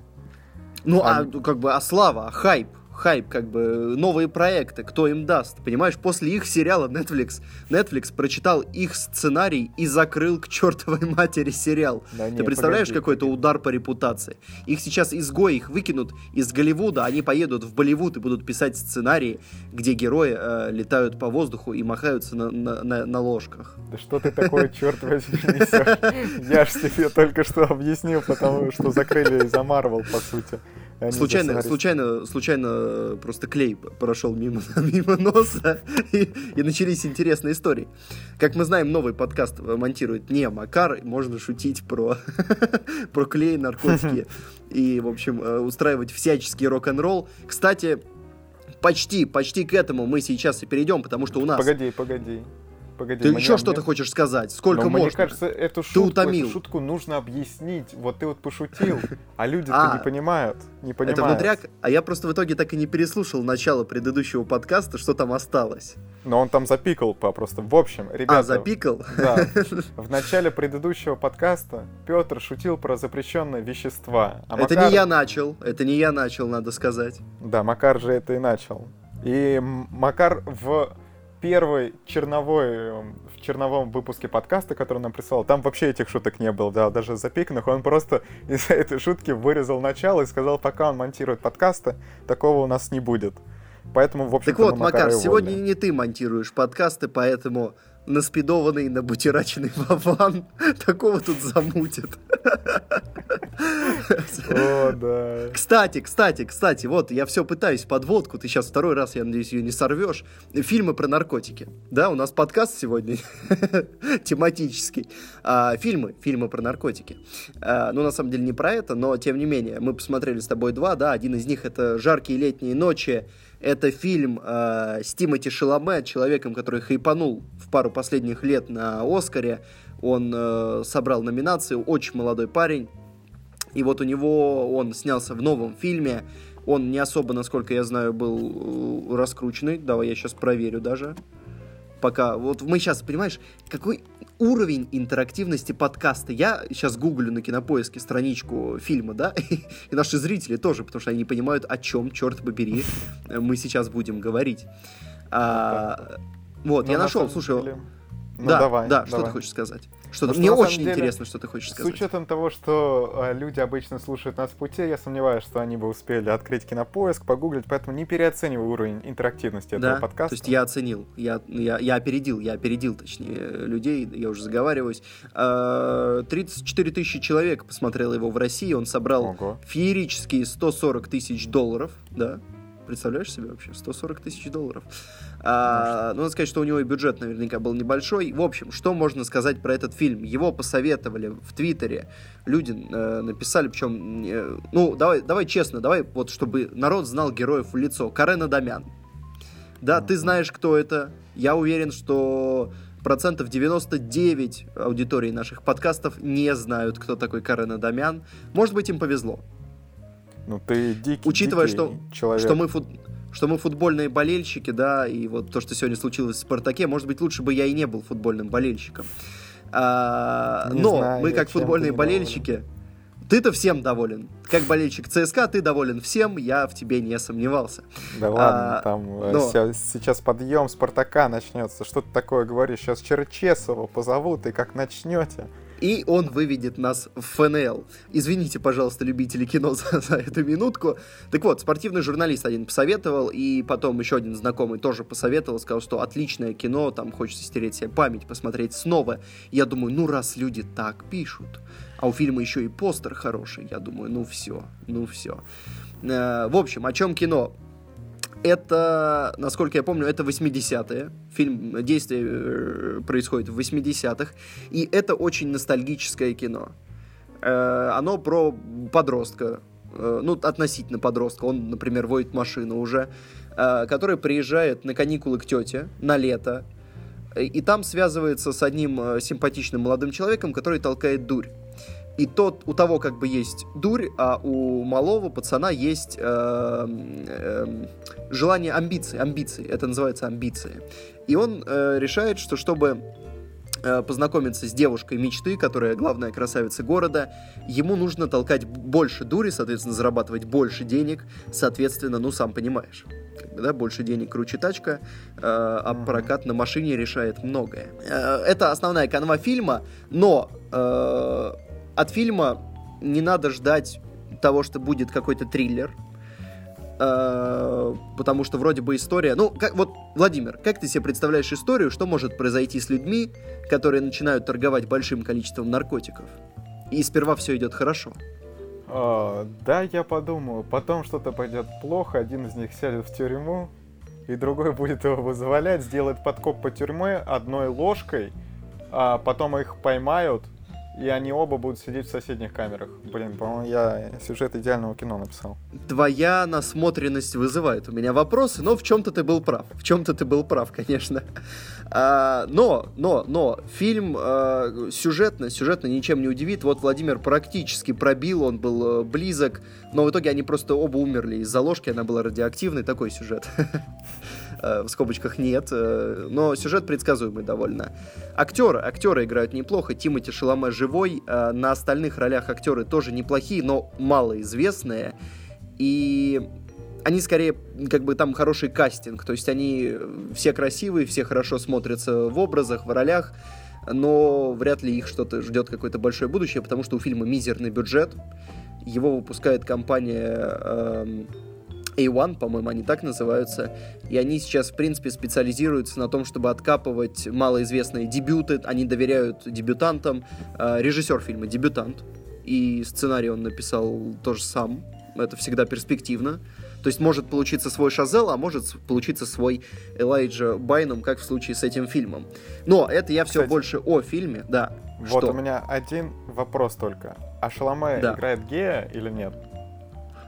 Ну, а они... а как бы, а слава, а хайп, хайп, как бы, новые проекты, кто им даст, понимаешь? После их сериала Netflix, Netflix прочитал их сценарий и закрыл к чертовой матери сериал. Да Ты представляешь, какой-то удар по репутации? Их сейчас изгои, их выкинут из Голливуда, они поедут в Болливуд и будут писать сценарии, где герои э, летают по воздуху и махаются на, на, на, на ложках. Да что ты такое, черт возьми, несешь? Я ж тебе только что объяснил, потому что закрыли за Марвел, по сути. Случайно, случайно, случайно просто клей прошел мимо, мимо носа, и, и начались интересные истории. Как мы знаем, новый подкаст монтирует не Макар, можно шутить про, про клей, наркотики и, в общем, э, устраивать всяческий рок-н-ролл. Кстати, почти, почти к этому мы сейчас и перейдем, потому что у нас... Погоди, погоди. Погоди, ты мне- еще что-то мне- хочешь сказать? Сколько Но можно? Мне кажется, эту шутку, утомил. эту шутку нужно объяснить. Вот ты вот пошутил, а люди-то А, не понимают. Не понимают. Это внутряк, а я просто в итоге так и не переслушал начало предыдущего подкаста, что там осталось. Но он там запикал по просто. В общем, ребята, а, запикал? да, в начале предыдущего подкаста Петр шутил про запрещенные вещества. А Это Макар- не я начал, это не я начал, надо сказать. Да, Макар же это и начал. И Макар в первой черновой, эм, в черновом выпуске подкаста, который нам прислал, там вообще этих шуток не было, да, даже запиканных. Он просто из-за этой шутки вырезал начало и сказал, пока он монтирует подкасты, такого у нас не будет. Поэтому, в общем Так вот, Макар, сегодня не ты монтируешь подкасты, поэтому наспидованный, набутираченный Вован такого тут замутит. О, да. Кстати, кстати, кстати, вот я все пытаюсь подводку, ты сейчас второй раз, я надеюсь, ее не сорвешь. Фильмы про наркотики. Да, у нас подкаст сегодня тематический. А, фильмы, фильмы про наркотики. А, ну, на самом деле, не про это, но тем не менее, мы посмотрели с тобой два, да, один из них это «Жаркие летние ночи», это фильм э, с Тимоти Шаломе, человеком, который хайпанул в пару последних лет на Оскаре. Он э, собрал номинацию, очень молодой парень. И вот у него он снялся в новом фильме. Он не особо, насколько я знаю, был э, раскрученный. Давай я сейчас проверю даже. Пока. Вот мы сейчас, понимаешь, какой уровень интерактивности подкаста. Я сейчас гуглю на кинопоиске страничку фильма, да, и наши зрители тоже, потому что они не понимают, о чем, черт побери, мы сейчас будем говорить. А, вот, Ну, я на нашел, слушай, деле- Ну, да, давай, да, что давай. ты хочешь сказать? Что Ну, Мне очень деле, интересно, что ты хочешь С сказать. учетом того, что э, люди обычно слушают нас в пути, я сомневаюсь, что они бы успели открыть кинопоиск, погуглить, поэтому не переоценивай уровень интерактивности этого Да, подкаста. то есть я оценил, я, я, я опередил, я опередил, точнее, людей, я уже заговариваюсь. А, 34 тысячи человек посмотрело его в России, он собрал Ого. феерические 140 тысяч долларов, да, представляешь себе вообще, 140 тысяч долларов. А, ну, надо сказать, что у него и бюджет наверняка был небольшой. В общем, что можно сказать про этот фильм? Его посоветовали в Твиттере, люди э, написали, причем, э, ну, давай, давай честно, давай вот, чтобы народ знал героев в лицо. Карен Адамян. Да, ты знаешь, кто это. Я уверен, что процентов 99 аудитории наших подкастов не знают, кто такой Карен Адамян. Может быть, им повезло. Ну ты дикий, Учитывая, дикий что- человек. Что мы, фут- что мы футбольные болельщики, да, и вот то, что сегодня случилось в «Спартаке», может быть, лучше бы я и не был футбольным болельщиком. А, Не но знаю, мы, как футбольные болельщики, ты-то всем доволен. Как болельщик ЦСКА, ты доволен всем, я в тебе не сомневался. Да ладно, А, там э, но- сейчас подъем Спартака начнется. Что ты такое говоришь? Сейчас Черчесова позовут, и как начнете. И он выведет нас в ФНЛ. Извините, пожалуйста, любители кино за, за эту минутку. Так вот, спортивный журналист один посоветовал, и потом еще один знакомый тоже посоветовал, сказал, что отличное кино, там хочется стереть себе память, посмотреть снова. Я думаю, ну раз люди так пишут, а у фильма еще и постер хороший, я думаю, ну все, ну все. Э, В общем, о чем кино? Это, насколько я помню, это 80-е. Фильм, действие э, происходит в 80-х. И это очень ностальгическое кино. Э, Оно про подростка, э, ну, относительно подростка. Он, например, водит машину уже, который приезжает на каникулы к тете на лето. И там связывается с одним симпатичным молодым человеком, который толкает дурь. И тот, у того как бы есть дурь, а у малого пацана есть э, э, желание амбиции, амбиции. Это называется амбиции. И он э, решает, что чтобы э, познакомиться с девушкой мечты, которая главная красавица города, ему нужно толкать больше дури, соответственно, зарабатывать больше денег, соответственно, ну, сам понимаешь. Как бы, да, больше денег круче тачка, э, а прокат на машине решает многое. Э, это основная канва фильма, но э, от фильма не надо ждать того, что будет какой-то триллер, Э, потому что вроде бы история... Ну, как, вот, Владимир, как ты себе представляешь историю, что может произойти с людьми, которые начинают торговать большим количеством наркотиков? И сперва все идет хорошо. А, да, я подумаю. Потом что-то пойдет плохо, один из них сядет в тюрьму, и другой будет его вызволять, сделает подкоп по тюрьме одной ложкой, а потом их поймают, и они оба будут сидеть в соседних камерах. Блин, по-моему, я сюжет идеального кино написал. Твоя насмотренность вызывает у меня вопросы, но в чем-то ты был прав. В чем-то ты был прав, конечно. А, но, но, но, фильм а, сюжетно, сюжетно ничем не удивит. Вот Владимир практически пробил, он был э, близок, но в итоге они просто оба умерли из-за ложки, она была радиоактивной, такой сюжет. Э, в скобочках нет, э, но сюжет предсказуемый довольно. Актеры, актеры играют неплохо, Тимати Шаломе живой, на остальных ролях актеры тоже неплохие, но малоизвестные, и они скорее, как бы там хороший кастинг, то есть они все красивые, все хорошо смотрятся в образах, в ролях, но вряд ли их что-то ждет какое-то большое будущее, потому что у фильма мизерный бюджет, его выпускает компания э, A1, по-моему, они так называются, и они сейчас, в принципе, специализируются на том, чтобы откапывать малоизвестные дебюты, они доверяют дебютантам, э, режиссер фильма дебютант, и сценарий он написал тоже сам, это всегда перспективно, то есть может получиться свой Шазел, а может получиться свой Элайджа Байном, как в случае с этим фильмом. Но это я все Кстати, больше о фильме, да. Вот что? у меня один вопрос только. А Шаломе да. играет гея или нет?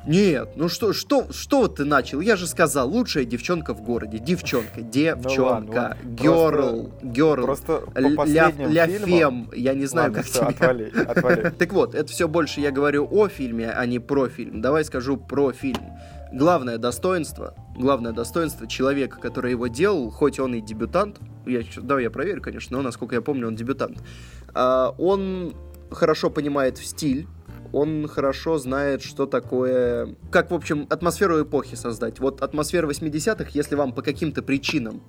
Нет, ну что, что, что ты начал? Я же сказал, лучшая девчонка в городе. Девчонка, девчонка, герл, герл, просто ля фем, я не знаю, как тебе. Отвали, отвали. Так вот, это все больше я говорю о фильме, а не про фильм. Давай скажу про фильм главное достоинство, главное достоинство человека, который его делал, хоть он и дебютант, я, да, я проверю, конечно, но, насколько я помню, он дебютант, а, он хорошо понимает стиль, он хорошо знает, что такое... Как, в общем, атмосферу эпохи создать. Вот атмосфера 80-х, если вам по каким-то причинам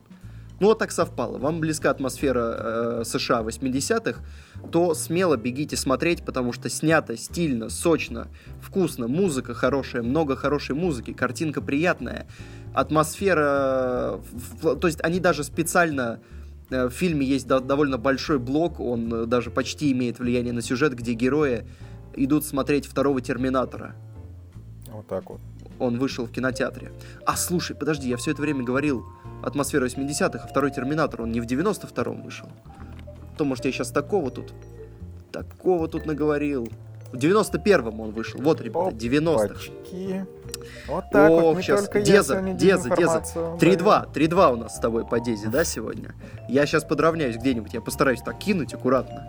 ну вот так совпало, вам близка атмосфера э, США 80-х, то смело бегите смотреть, потому что снято стильно, сочно, вкусно, музыка хорошая, много хорошей музыки, картинка приятная, атмосфера... То есть они даже специально... Э, в фильме есть довольно большой блок, он э, даже почти имеет влияние на сюжет, где герои идут смотреть второго Терминатора. Вот так вот. Он вышел в кинотеатре. А, слушай, подожди, я все это время говорил атмосфера 80-х, а второй Терминатор, он не в 92-м вышел. То, может, я сейчас такого тут, такого тут наговорил. В 91-м он вышел. Вот, ребята, 90-х. Вот так Ох, вот, сейчас. Деза, Деза, Деза. 3-2, 3-2 у нас с тобой по Дезе, да, сегодня? Я сейчас подравняюсь где-нибудь, я постараюсь так кинуть аккуратно.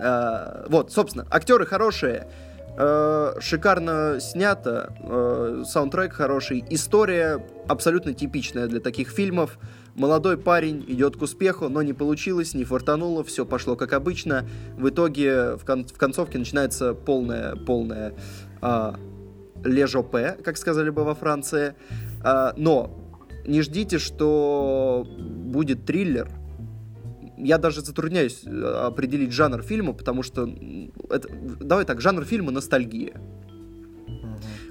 А, вот, собственно, актеры хорошие, шикарно снято, э, саундтрек хороший, история абсолютно типичная для таких фильмов. Молодой парень идет к успеху, но не получилось, не фартануло, все пошло как обычно. В итоге в, кон- в концовке начинается полная, полная э, лежопе, как сказали бы во Франции. Э, но не ждите, что будет триллер, я даже затрудняюсь э, определить жанр фильма, потому что это, давай так, жанр фильма ностальгия.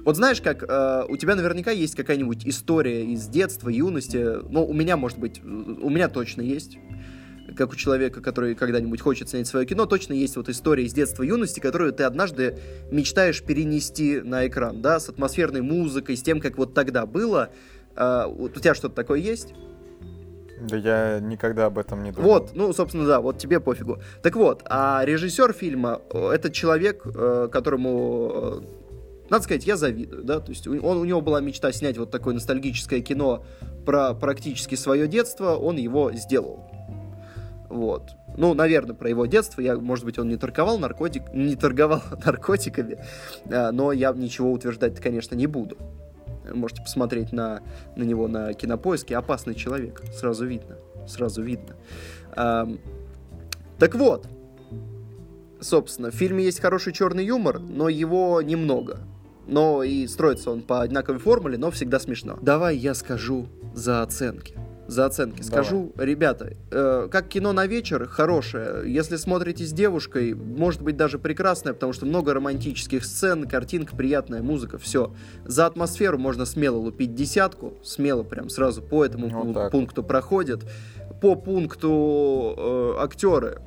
Вот знаешь, как э, у тебя наверняка есть какая-нибудь история из детства, юности. Ну, у меня, может быть, у меня точно есть. Как у человека, который когда-нибудь хочет снять свое кино, точно есть вот история из детства, юности, которую ты однажды мечтаешь перенести на экран, да, с атмосферной музыкой, с тем, как вот тогда было. Э, у тебя что-то такое есть? Да я никогда об этом не думал. Вот, ну, собственно, да, вот тебе пофигу. Так вот, а режиссер фильма э, — это человек, э, которому э, надо сказать, я завидую, да, то есть он, у него была мечта снять вот такое ностальгическое кино про практически свое детство, он его сделал. Вот. Ну, наверное, про его детство. Я, может быть, он не торговал наркотик, не торговал наркотиками, но я ничего утверждать, конечно, не буду. Можете посмотреть на, на него на кинопоиске. Опасный человек. Сразу видно. Сразу видно. А, так вот. Собственно, в фильме есть хороший черный юмор, но его немного. Но и строится он по одинаковой формуле, но всегда смешно. Давай я скажу за оценки за оценки. Скажу, Давай. ребята, э, как кино на вечер хорошее. Если смотрите с девушкой, может быть даже прекрасное, потому что много романтических сцен, картинка приятная, музыка, все. За атмосферу можно смело лупить десятку, смело прям сразу по этому вот пункту проходит. По пункту э, актеры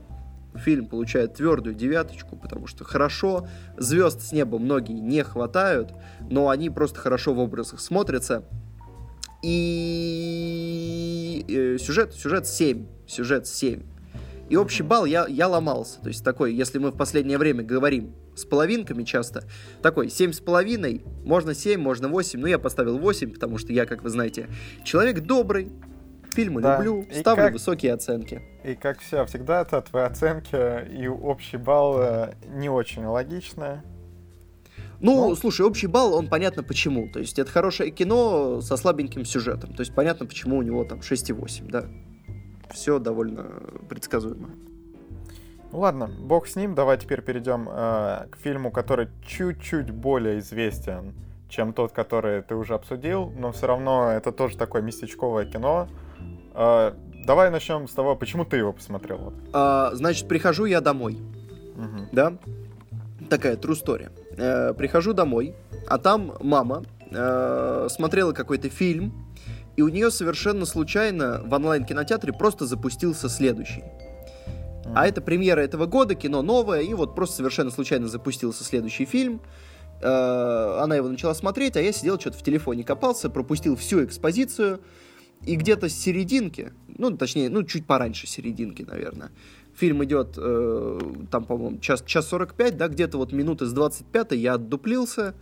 фильм получает твердую девяточку, потому что хорошо, звезд с неба многие не хватают, но они просто хорошо в образах смотрятся. И э, сюжет, сюжет 7. Сюжет 7. И общий балл я, я ломался. То есть такой, если мы в последнее время говорим с половинками часто, такой семь с половиной, можно 7, можно 8, но я поставил 8, потому что я, как вы знаете, человек добрый, Фильмы Да. люблю, И ставлю как- высокие оценки. И как все, всегда это твои оценки и общий балл э, не очень логичные. Ну, Ну. слушай, общий балл, он понятно почему. То есть это хорошее кино со слабеньким сюжетом. То есть понятно, почему у него там 6,8, да. Все довольно предсказуемо. Ну ладно, бог с ним, давай теперь перейдем э, к фильму, который чуть-чуть более известен, чем тот, который ты уже обсудил, но все равно это тоже такое местечковое кино. Э, давай начнем с того, почему ты его посмотрел. Вот. А, значит, прихожу я домой, Мгм. да? Такая true story. Э, прихожу домой, а там мама э, смотрела какой-то фильм, и у нее совершенно случайно в онлайн-кинотеатре просто запустился следующий. А это премьера этого года, кино новое, и вот просто совершенно случайно запустился следующий фильм. Э, Она его начала смотреть, а я сидел что-то в телефоне копался, пропустил всю экспозицию, и где-то с серединки, ну, точнее, ну, чуть пораньше серединки, наверное, фильм идет, э, там, по-моему, час, час 45, да, где-то вот минуты с 25 я отдуплился,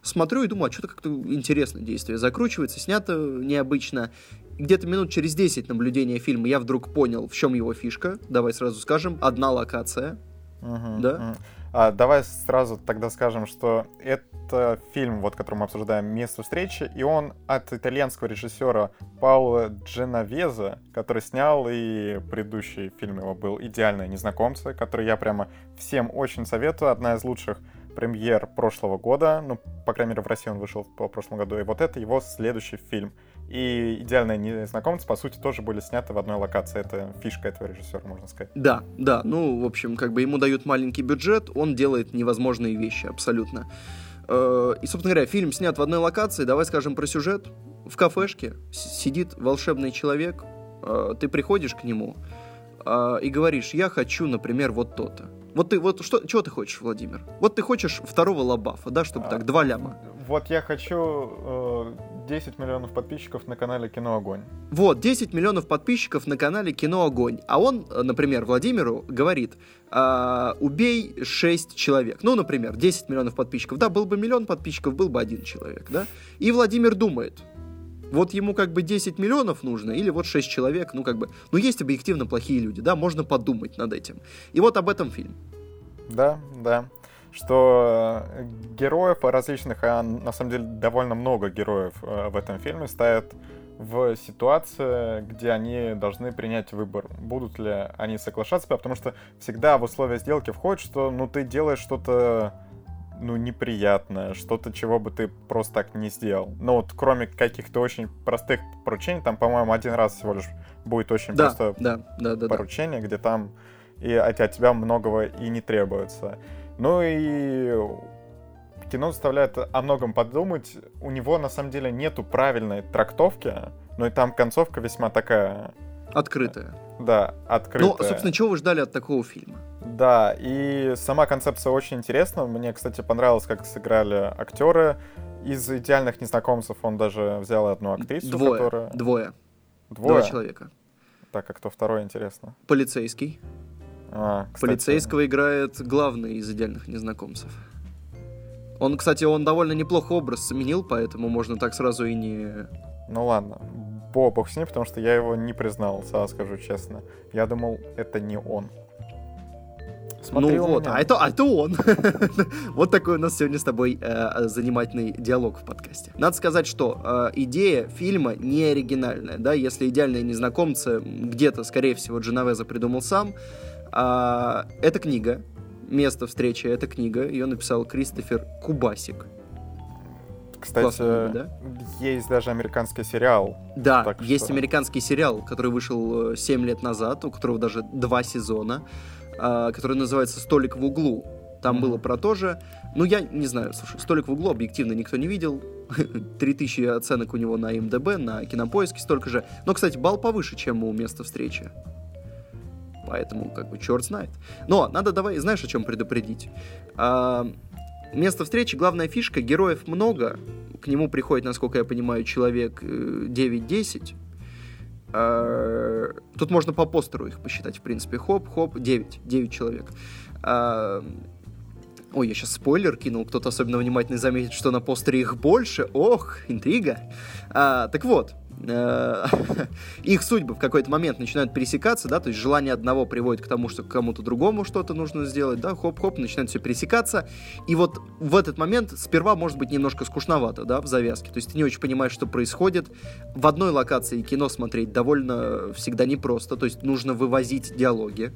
смотрю и думаю, а что-то как-то интересно действие закручивается, снято необычно. Где-то минут через 10 наблюдения фильма я вдруг понял, в чем его фишка. Давай сразу скажем, одна локация. Мгм, Да? мгм. А, давай сразу тогда скажем, что это фильм, вот, который мы обсуждаем, «Место встречи», и он от итальянского режиссера Паула Дженовеза, который снял и предыдущий фильм его был «Идеальные незнакомцы», который я прямо всем очень советую. Одна из лучших премьер прошлого года, ну, по крайней мере, в России он вышел по прошлому году, и вот это его следующий фильм. И «Идеальные незнакомцы», по сути, тоже были сняты в одной локации. Это фишка этого режиссера, можно сказать. Да, да, ну, в общем, как бы ему дают маленький бюджет, он делает невозможные вещи, абсолютно. Э, И, собственно говоря, фильм снят в одной локации, давай скажем про сюжет. В кафешке сидит волшебный человек, э, ты приходишь к нему э, и говоришь, я хочу, например, вот то-то. Вот ты, вот что, чего ты хочешь, Владимир? Вот ты хочешь второго лабафа, да, чтобы А, так, два ляма. Вот я хочу э, 10 миллионов подписчиков на канале Кино Огонь. Вот, 10 миллионов подписчиков на канале Кино Огонь. А он, э, например, Владимиру говорит, а, убей 6 человек. Ну, например, 10 миллионов подписчиков. Да, был бы миллион подписчиков, был бы один человек, да? И Владимир думает, вот ему как бы 10 миллионов нужно, или вот 6 человек, ну как бы, ну есть объективно плохие люди, да, можно подумать над этим. И вот об этом фильм. Да, да. Что э, героев различных, а на самом деле довольно много героев э, в этом фильме, ставят в ситуации, где они должны принять выбор, будут ли они соглашаться, потому что всегда в условия сделки входит, что ну ты делаешь что-то ну, неприятное, что-то, чего бы ты просто так не сделал. Ну, вот кроме каких-то очень простых поручений, там, по-моему, один раз всего лишь будет очень Да, просто да, да, да, да. поручение, где там и от, от тебя многого и не требуется. Ну и кино заставляет о многом подумать. У него на самом деле нету правильной трактовки, но и там концовка весьма такая, Открытая. да, открытая. Ну, собственно, чего вы ждали от такого фильма? Да, и сама концепция очень интересна. Мне, кстати, понравилось, как сыграли актеры. Из идеальных незнакомцев он даже взял одну актрису, Двое, которая... двое, Двое? два человека. Так, а кто второй, интересно? Полицейский. А, кстати, Полицейского играет главный из идеальных незнакомцев. Он, кстати, он довольно неплохо образ сменил, поэтому можно так сразу и не... Ну ладно, Бо, бог с ним, потому что я его не признал, сразу скажу честно. Я думал, это не он. Смотри ну вот, меня. а это, а это он. вот такой у нас сегодня с тобой э, занимательный диалог в подкасте. Надо сказать, что э, идея фильма не оригинальная, да, если идеальные незнакомцы где-то, скорее всего, Дженовеза придумал сам. А, это книга, место встречи, это книга, ее написал Кристофер Кубасик. Кстати, классное имя, есть даже американский сериал. Да, Так есть что- американский сериал, который вышел э, 7 лет назад, у которого даже два сезона, а, который называется «Столик в углу». Там Мгм. было про то же. Ну, я не знаю, слушай, «Столик в углу» объективно никто не видел. 3000 оценок у него на МДБ, на Кинопоиске столько же. Но, кстати, балл повыше, чем у места встречи. Поэтому, как бы, черт знает. Но надо давай, знаешь, о чем предупредить? А, место встречи, главная фишка, героев много. К нему приходит, насколько я понимаю, человек э, 9-10. А, Тут можно по постеру их посчитать, в принципе. Хоп-хоп, 9. 9 человек. А, Ой, я сейчас спойлер кинул, кто-то особенно внимательно заметит, что на постере их больше. Ох, интрига. А, так вот, э, их судьбы в какой-то момент начинают пересекаться, да, то есть желание одного приводит к тому, что кому-то другому что-то нужно сделать, да, хоп-хоп, начинает все пересекаться, и вот в этот момент сперва может быть немножко скучновато, да, в завязке, то есть ты не очень понимаешь, что происходит. В одной локации кино смотреть довольно всегда непросто, то есть нужно вывозить диалоги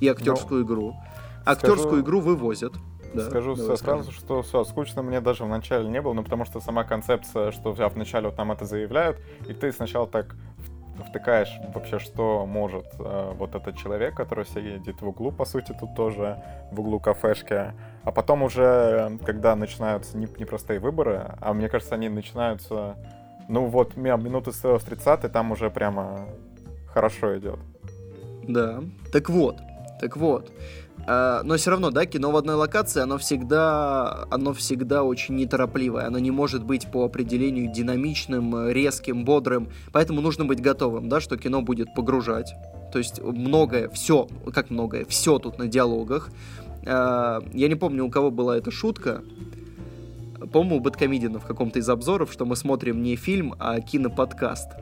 и актерскую ну, игру. Актерскую скажу... игру вывозят. Да, Скажу давай, сразу, скажем. что все, скучно мне даже в начале не было, ну потому что сама концепция, что в начале вот нам это заявляют, и ты сначала так втыкаешь вообще, что может э, вот этот человек, который сидит в углу, по сути, тут тоже в углу кафешки. А потом уже, когда начинаются непростые выборы, а мне кажется, они начинаются, ну вот, минуты с 30 там уже прямо хорошо идет. Да. Так вот, так вот. А, но все равно, да, кино в одной локации, оно всегда, оно всегда очень неторопливое. Оно не может быть по определению динамичным, резким, бодрым. Поэтому нужно быть готовым, да, что кино будет погружать. То есть многое, все, как многое, все тут на диалогах. А, я не помню, у кого была эта шутка. По-моему, у Бэткомедиана в каком-то из обзоров, что мы смотрим не фильм, а киноподкаст.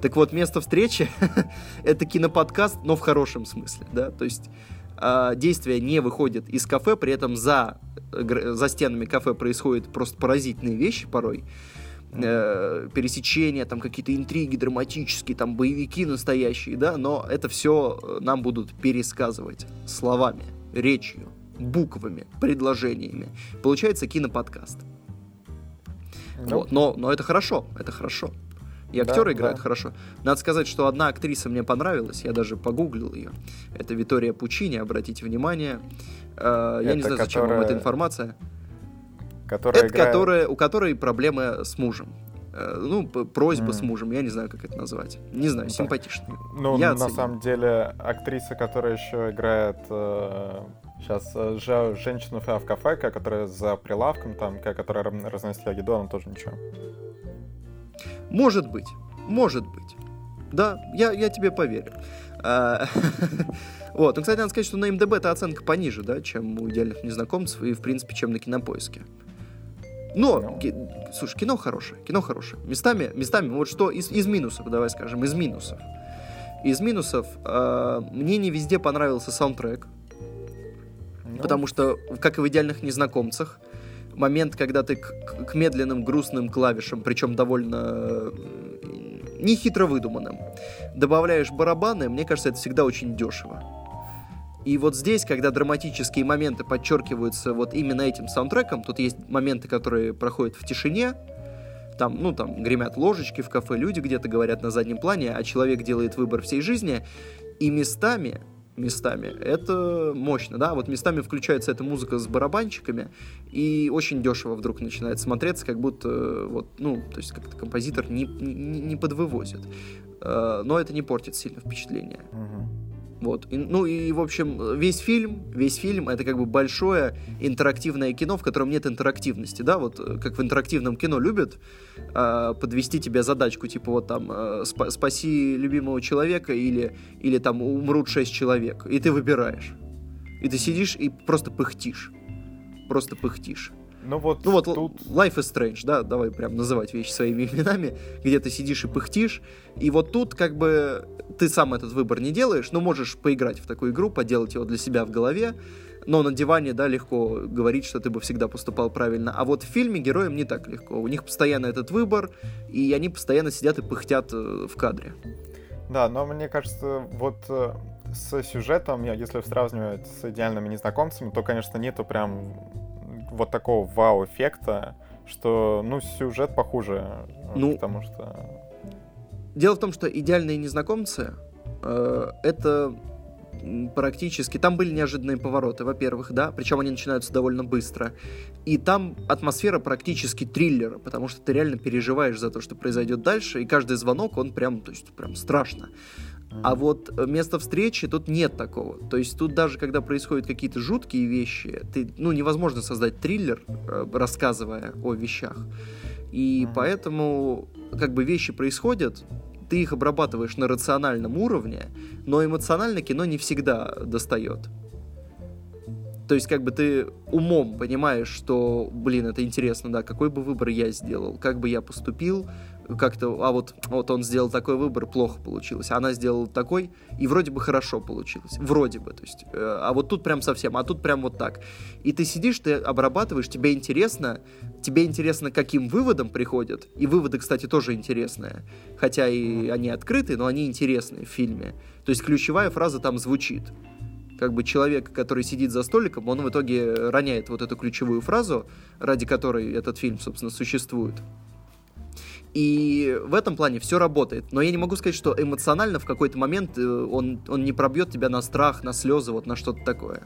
Так вот, место встречи — это киноподкаст, но в хорошем смысле, да, то есть э, действие не выходит из кафе, при этом за, за стенами кафе происходят просто поразительные вещи порой. Э, пересечения, там какие-то интриги драматические, там боевики настоящие, да, но это все э, нам будут пересказывать словами, речью, буквами, предложениями. Получается киноподкаст. Ну. Вот. Но, но это хорошо, это хорошо. И актеры да, играют да. хорошо. Надо сказать, что одна актриса мне понравилась, я даже погуглил ее. Это Витория Пучини, обратите внимание. Э, я не знаю, зачем которая... вам эта информация. Которая это играет... которая, у которой проблемы с мужем. Э, ну, просьба mm. с мужем, я не знаю, как это назвать. Не знаю, симпатично. Ну, я на самом деле, актриса, которая еще играет э, сейчас э, женщину в кафе, которая за прилавком, там, которая разносила еду, она тоже ничего. Может быть, может быть. Да, я, я тебе поверю. А, вот, ну, кстати, надо сказать, что на МДБ эта оценка пониже, да, чем у идеальных незнакомцев и, в принципе, чем на кинопоиске. Но, ки- слушай, кино хорошее, кино хорошее. Местами, местами, вот что из, из минусов, давай скажем, из минусов. Из минусов э, мне не везде понравился саундтрек. Ну. Потому что, как и в идеальных незнакомцах, момент, когда ты к, к медленным грустным клавишам, причем довольно нехитро выдуманным, добавляешь барабаны, мне кажется, это всегда очень дешево. И вот здесь, когда драматические моменты подчеркиваются вот именно этим саундтреком, тут есть моменты, которые проходят в тишине, там, ну, там, гремят ложечки в кафе, люди где-то говорят на заднем плане, а человек делает выбор всей жизни, и местами местами. Это мощно, да, вот местами включается эта музыка с барабанчиками, и очень дешево вдруг начинает смотреться, как будто, вот, ну, то есть как-то композитор не, не, не подвывозит. Э, но это не портит сильно впечатление. Uh-huh. Вот. И, ну и, в общем, весь фильм, весь фильм это как бы большое интерактивное кино, в котором нет интерактивности, да, вот э, как в интерактивном кино любят э, подвести тебе задачку, типа вот там э, сп- спаси любимого человека или, или там умрут шесть человек, и ты выбираешь. И ты сидишь и просто пыхтишь. Просто пыхтишь. Ну вот, ну вот тут... Life is Strange, да, давай прям называть вещи своими именами, где ты сидишь и пыхтишь, и вот тут как бы ты сам этот выбор не делаешь, но можешь поиграть в такую игру, поделать его для себя в голове, но на диване, да, легко говорить, что ты бы всегда поступал правильно. А вот в фильме героям не так легко. У них постоянно этот выбор, и они постоянно сидят и пыхтят э, в кадре. Да, но мне кажется, вот э, с сюжетом, если сравнивать с идеальными незнакомцами, то, конечно, нету прям вот такого вау-эффекта, что, ну, сюжет похуже, ну, потому что... Дело в том, что «Идеальные незнакомцы» э, — это практически... Там были неожиданные повороты, во-первых, да, причем они начинаются довольно быстро. И там атмосфера практически триллера, потому что ты реально переживаешь за то, что произойдет дальше, и каждый звонок, он прям, то есть, прям страшно. А вот э, место встречи тут нет такого. То есть тут даже когда происходят какие-то жуткие вещи, ты, ну, невозможно создать триллер, э, рассказывая о вещах. И mm-hmm. поэтому, как бы вещи происходят, ты их обрабатываешь на рациональном уровне, но эмоционально кино не всегда достает. То есть, как бы ты умом понимаешь, что, блин, это интересно, да, какой бы выбор я сделал, как бы я поступил, как-то, а вот, вот он сделал такой выбор, плохо получилось. Она сделала такой, и вроде бы хорошо получилось. Вроде бы, то есть. Э, а вот тут прям совсем, а тут прям вот так. И ты сидишь, ты обрабатываешь, тебе интересно, тебе интересно, каким выводом приходят. И выводы, кстати, тоже интересные. Хотя и они открыты, но они интересные в фильме. То есть ключевая фраза там звучит как бы человек, который сидит за столиком, он в итоге роняет вот эту ключевую фразу, ради которой этот фильм, собственно, существует. И в этом плане все работает. Но я не могу сказать, что эмоционально в какой-то момент э, он, он не пробьет тебя на страх, на слезы, вот на что-то такое.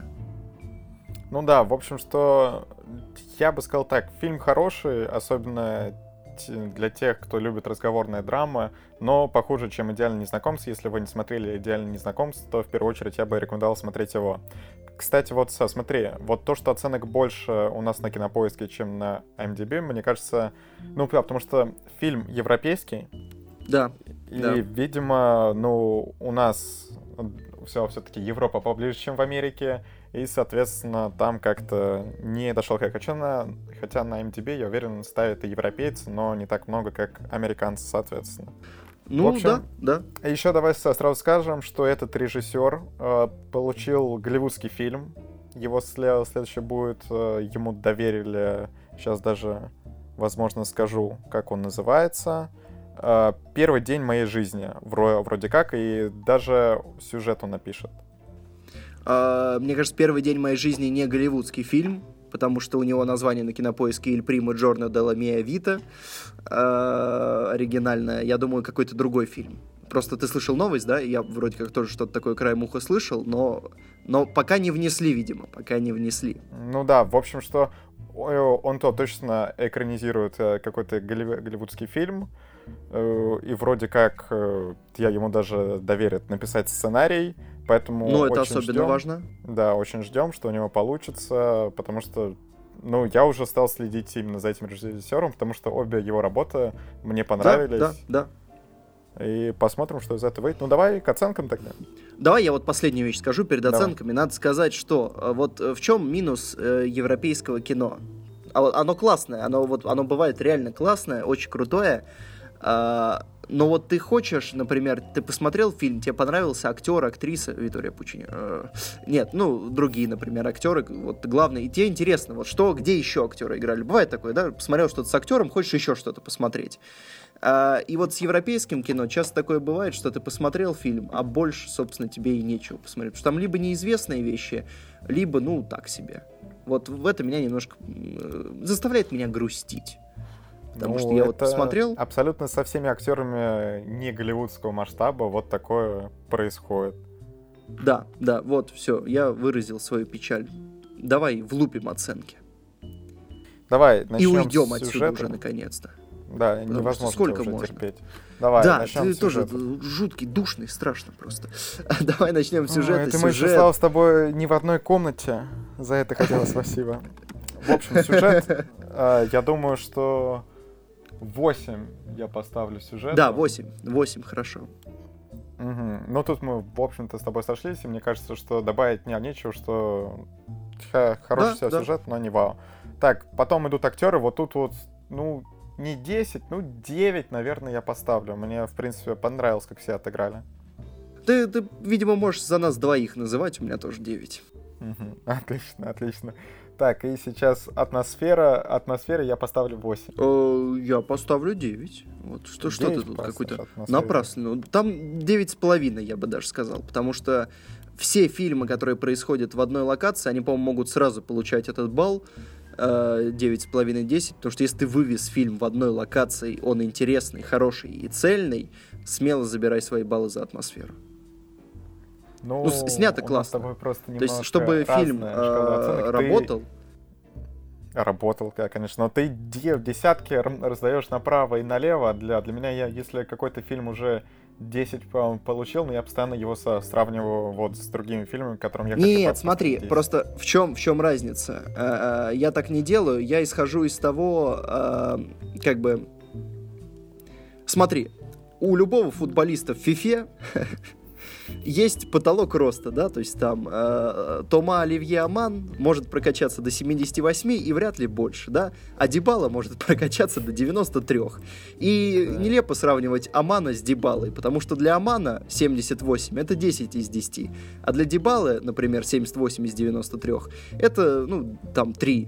Ну да, в общем, что я бы сказал так, фильм хороший, особенно для тех, кто любит разговорные драмы, но похуже, чем «Идеальный незнакомец». Если вы не смотрели «Идеальный незнакомец», то в первую очередь я бы рекомендовал смотреть его. Кстати, вот смотри, вот то, что оценок больше у нас на Кинопоиске, чем на IMDb, мне кажется, ну, потому что фильм европейский. Да. И, да. видимо, ну, у нас все все-таки Европа поближе, чем в Америке, и, соответственно, там как-то не дошел как хочу, на, хотя на MDB, я уверен, ставят и европейцы, но не так много, как американцы, соответственно. Ну, общем, да, да. Еще давай сразу скажем, что этот режиссер э, получил голливудский фильм. Его след, следующий будет, э, ему доверили, сейчас даже, возможно, скажу, как он называется. Э, «Первый день моей жизни», вроде как, и даже сюжет он напишет. Uh, мне кажется, первый день моей жизни не голливудский фильм, потому что у него название на кинопоиске «Иль Прима Джорна де ла Мия Вита». Uh, оригинальное. Я думаю, какой-то другой фильм. Просто ты слышал новость, да? Я вроде как тоже что-то такое краем уха слышал, но, но пока не внесли, видимо, пока не внесли. Ну да, в общем, что он то точно экранизирует э, какой-то голливудский фильм, э, и вроде как э, я ему даже доверят написать сценарий, Поэтому ну, это особенно ждем, важно. Да, очень ждем, что у него получится, потому что ну, я уже стал следить именно за этим режиссером, потому что обе его работы мне понравились. Да, да, да. И посмотрим, что из этого выйдет. Ну, давай к оценкам тогда. Давай я вот последнюю вещь скажу перед давай. оценками. Надо сказать, что э, вот э, в чем минус э, европейского кино? А оно классное, оно, вот, оно бывает реально классное, очень крутое. Э, но вот ты хочешь, например, ты посмотрел фильм, тебе понравился актер, актриса Витория Пучини. Э, нет, ну, другие, например, актеры, вот главное, и тебе интересно, вот что, где еще актеры играли. Бывает такое, да, посмотрел что-то с актером, хочешь еще что-то посмотреть. А, и вот с европейским кино часто такое бывает, что ты посмотрел фильм, а больше, собственно, тебе и нечего посмотреть. Потому что там либо неизвестные вещи, либо, ну, так себе. Вот в это меня немножко э, заставляет меня грустить. Потому ну, что я вот посмотрел... Абсолютно со всеми актерами не голливудского масштаба вот такое происходит. Да, да, вот, все, я выразил свою печаль. Давай влупим оценки. Давай, начнем И уйдем отсюда уже наконец-то. Да, Потому невозможно сколько уже можно? терпеть. Давай, да, ты тоже жуткий, душный, страшно просто. Давай начнем сюжет. Это мы еще с тобой не в одной комнате. За это хотела спасибо. В общем, сюжет, а, я думаю, что 8 я поставлю сюжет. Да, 8. 8, хорошо. Угу. Ну, тут мы, в общем-то, с тобой сошлись, и мне кажется, что добавить не нечего, что хороший да, да. сюжет, но не вау. Так, потом идут актеры, вот тут вот, ну, не 10, ну, 9, наверное, я поставлю. Мне, в принципе, понравилось, как все отыграли. Ты, ты видимо, можешь за нас двоих называть, у меня тоже 9. Угу. Отлично, отлично. Так, и сейчас атмосфера. Атмосфера я поставлю 8. О, я поставлю 9. Вот что, что ты тут какой-то напрасно. Там 9,5, я бы даже сказал. Потому что все фильмы, которые происходят в одной локации, они, по-моему, могут сразу получать этот балл. 9,5-10, э, потому что если ты вывез фильм в одной локации, он интересный, хороший и цельный, смело забирай свои баллы за атмосферу. Ну, ну снято классно. просто То есть, чтобы фильм э, работал. Ты... Работал, конечно. Но ты десятки раздаешь направо и налево. Для, для меня, я, если какой-то фильм уже 10 получил, но я постоянно его со, сравниваю вот с другими фильмами, которым я Нет, смотри, 10. просто в чем, в чем разница? Э, э, я так не делаю, я исхожу из того, э, как бы... Смотри, у любого футболиста в фифе есть потолок роста, да, то есть там э, Тома Оливье Аман может прокачаться до 78 и вряд ли больше, да, а Дебала может прокачаться до 93. И да. нелепо сравнивать Амана с Дебалой, потому что для Амана 78 это 10 из 10, а для Дебалы, например, 78 из 93 это, ну, там 3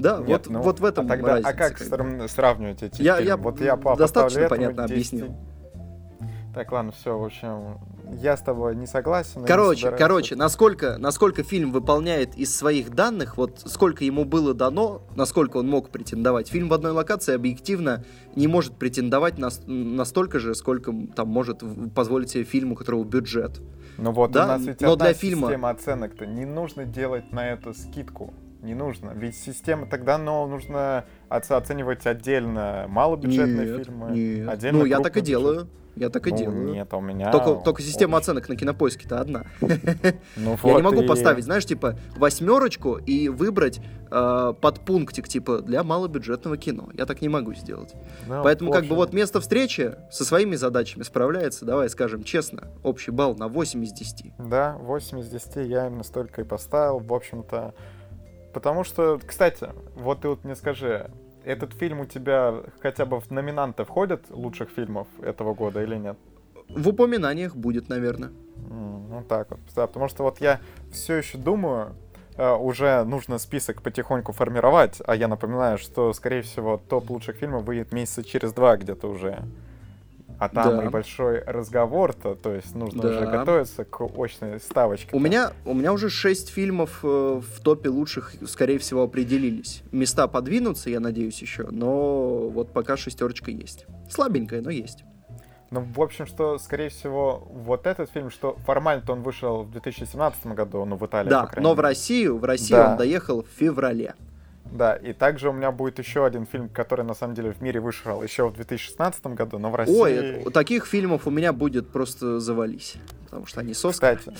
да, Нет, вот, ну, вот в этом а тогда, разница. А как, как сравнивать эти я, фильмы? Я вот я достаточно понятно 10... объяснил. Так, ладно, все, в общем, я с тобой не согласен. Короче, не короче, насколько, насколько фильм выполняет из своих данных, вот сколько ему было дано, насколько он мог претендовать. Фильм в одной локации объективно не может претендовать на, настолько же, сколько там может позволить себе фильму, у которого бюджет. Ну вот да? у нас ведь Но одна для фильма... система оценок-то. Не нужно делать на это скидку. Не нужно. Ведь система тогда, но нужно оценивать отдельно малобюджетные нет, фильмы. Нет. Отдельно ну, я так и делаю. Я так и ну, делаю. Нет, у меня... Только, только система очень... оценок на кинопоиске-то одна. Ну, вот Я не могу и... поставить, знаешь, типа, восьмерочку и выбрать э, подпунктик, типа, для малобюджетного кино. Я так не могу сделать. Ну, Поэтому, как бы, вот место встречи со своими задачами справляется, давай скажем честно, общий балл на 8 из 10. Да, 8 из 10 я именно столько и поставил. В общем-то, потому что, кстати, вот ты вот мне скажи, этот фильм у тебя хотя бы в номинанты входит лучших фильмов этого года или нет? В упоминаниях будет, наверное. Mm, ну так вот. Да, потому что вот я все еще думаю, э, уже нужно список потихоньку формировать, а я напоминаю, что, скорее всего, топ лучших фильмов выйдет месяца через два где-то уже. А там да. и большой разговор-то, то есть нужно да. уже готовиться к очной ставочке. У меня, у меня уже шесть фильмов э, в топе лучших, скорее всего, определились. Места подвинутся, я надеюсь, еще, но вот пока шестерочка есть. Слабенькая, но есть. Ну, в общем, что, скорее всего, вот этот фильм, что формально-то он вышел в 2017 году, ну, в Италии, Да, но в Россию, в Россию да. он доехал в феврале. Да, и также у меня будет еще один фильм, который на самом деле в мире вышел еще в 2016 году, но в России... Ой, таких фильмов у меня будет просто завались, потому что они с Кстати,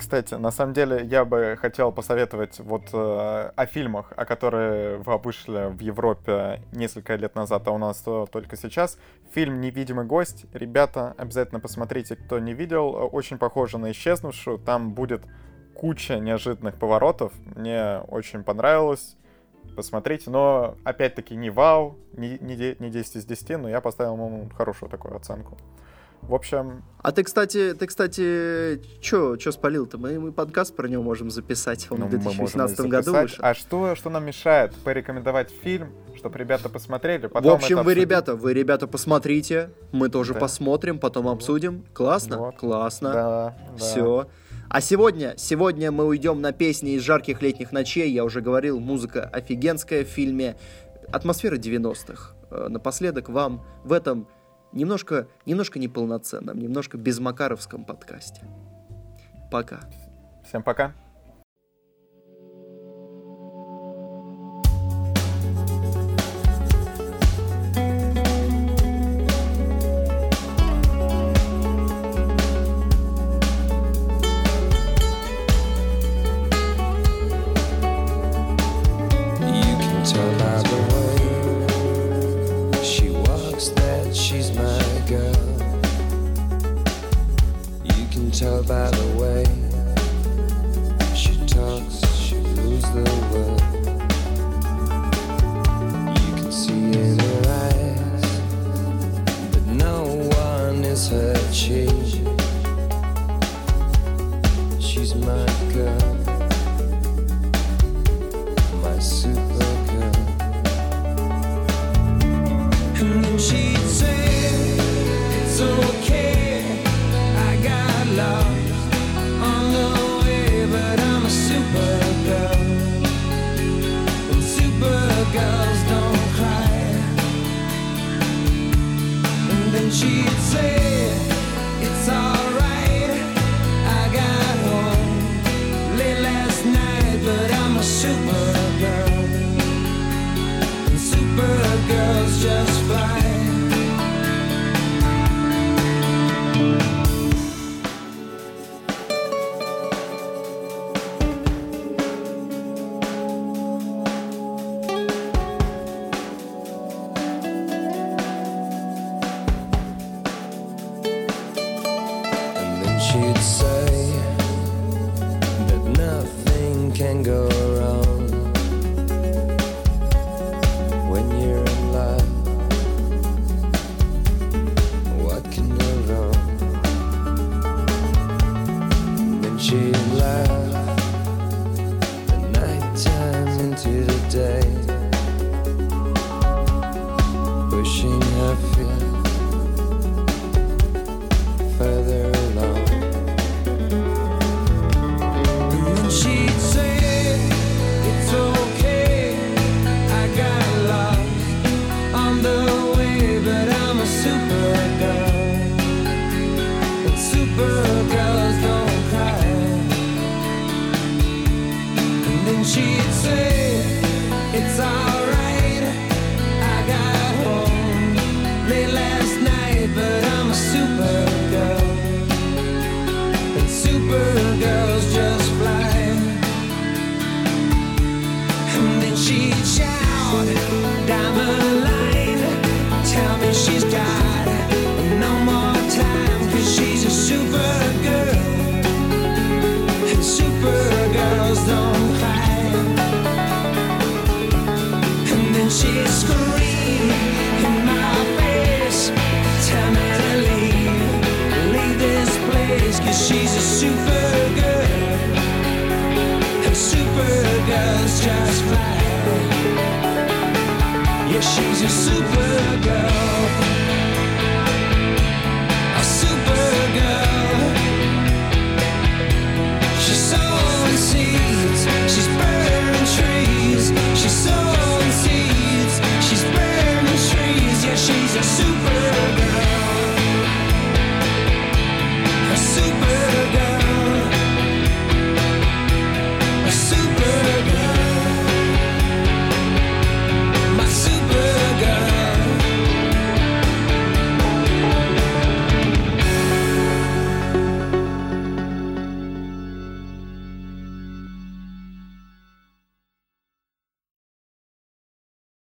кстати, на самом деле я бы хотел посоветовать вот э, о фильмах, о которые вышли в Европе несколько лет назад, а у нас только сейчас. Фильм «Невидимый гость». Ребята, обязательно посмотрите, кто не видел. Очень похоже на «Исчезнувшую». Там будет куча неожиданных поворотов. Мне очень понравилось посмотрите. Но, опять-таки, не вау, не, не, не 10 из 10, но я поставил ему хорошую такую оценку. В общем... А ты, кстати, ты, кстати, чё, чё спалил-то? Мы, мы подкаст про него можем записать, он ну, в 2018 году вышел. А что, что нам мешает порекомендовать фильм, чтобы ребята посмотрели? Потом в общем, вы, обсудим. ребята, вы, ребята, посмотрите, мы тоже да. посмотрим, потом обсудим. Классно? Вот. Классно. Да, да. Все. А сегодня, сегодня мы уйдем на песни из жарких летних ночей. Я уже говорил, музыка офигенская в фильме. Атмосфера 90-х. Э, напоследок вам в этом немножко, немножко неполноценном, немножко безмакаровском подкасте. Пока. Всем пока.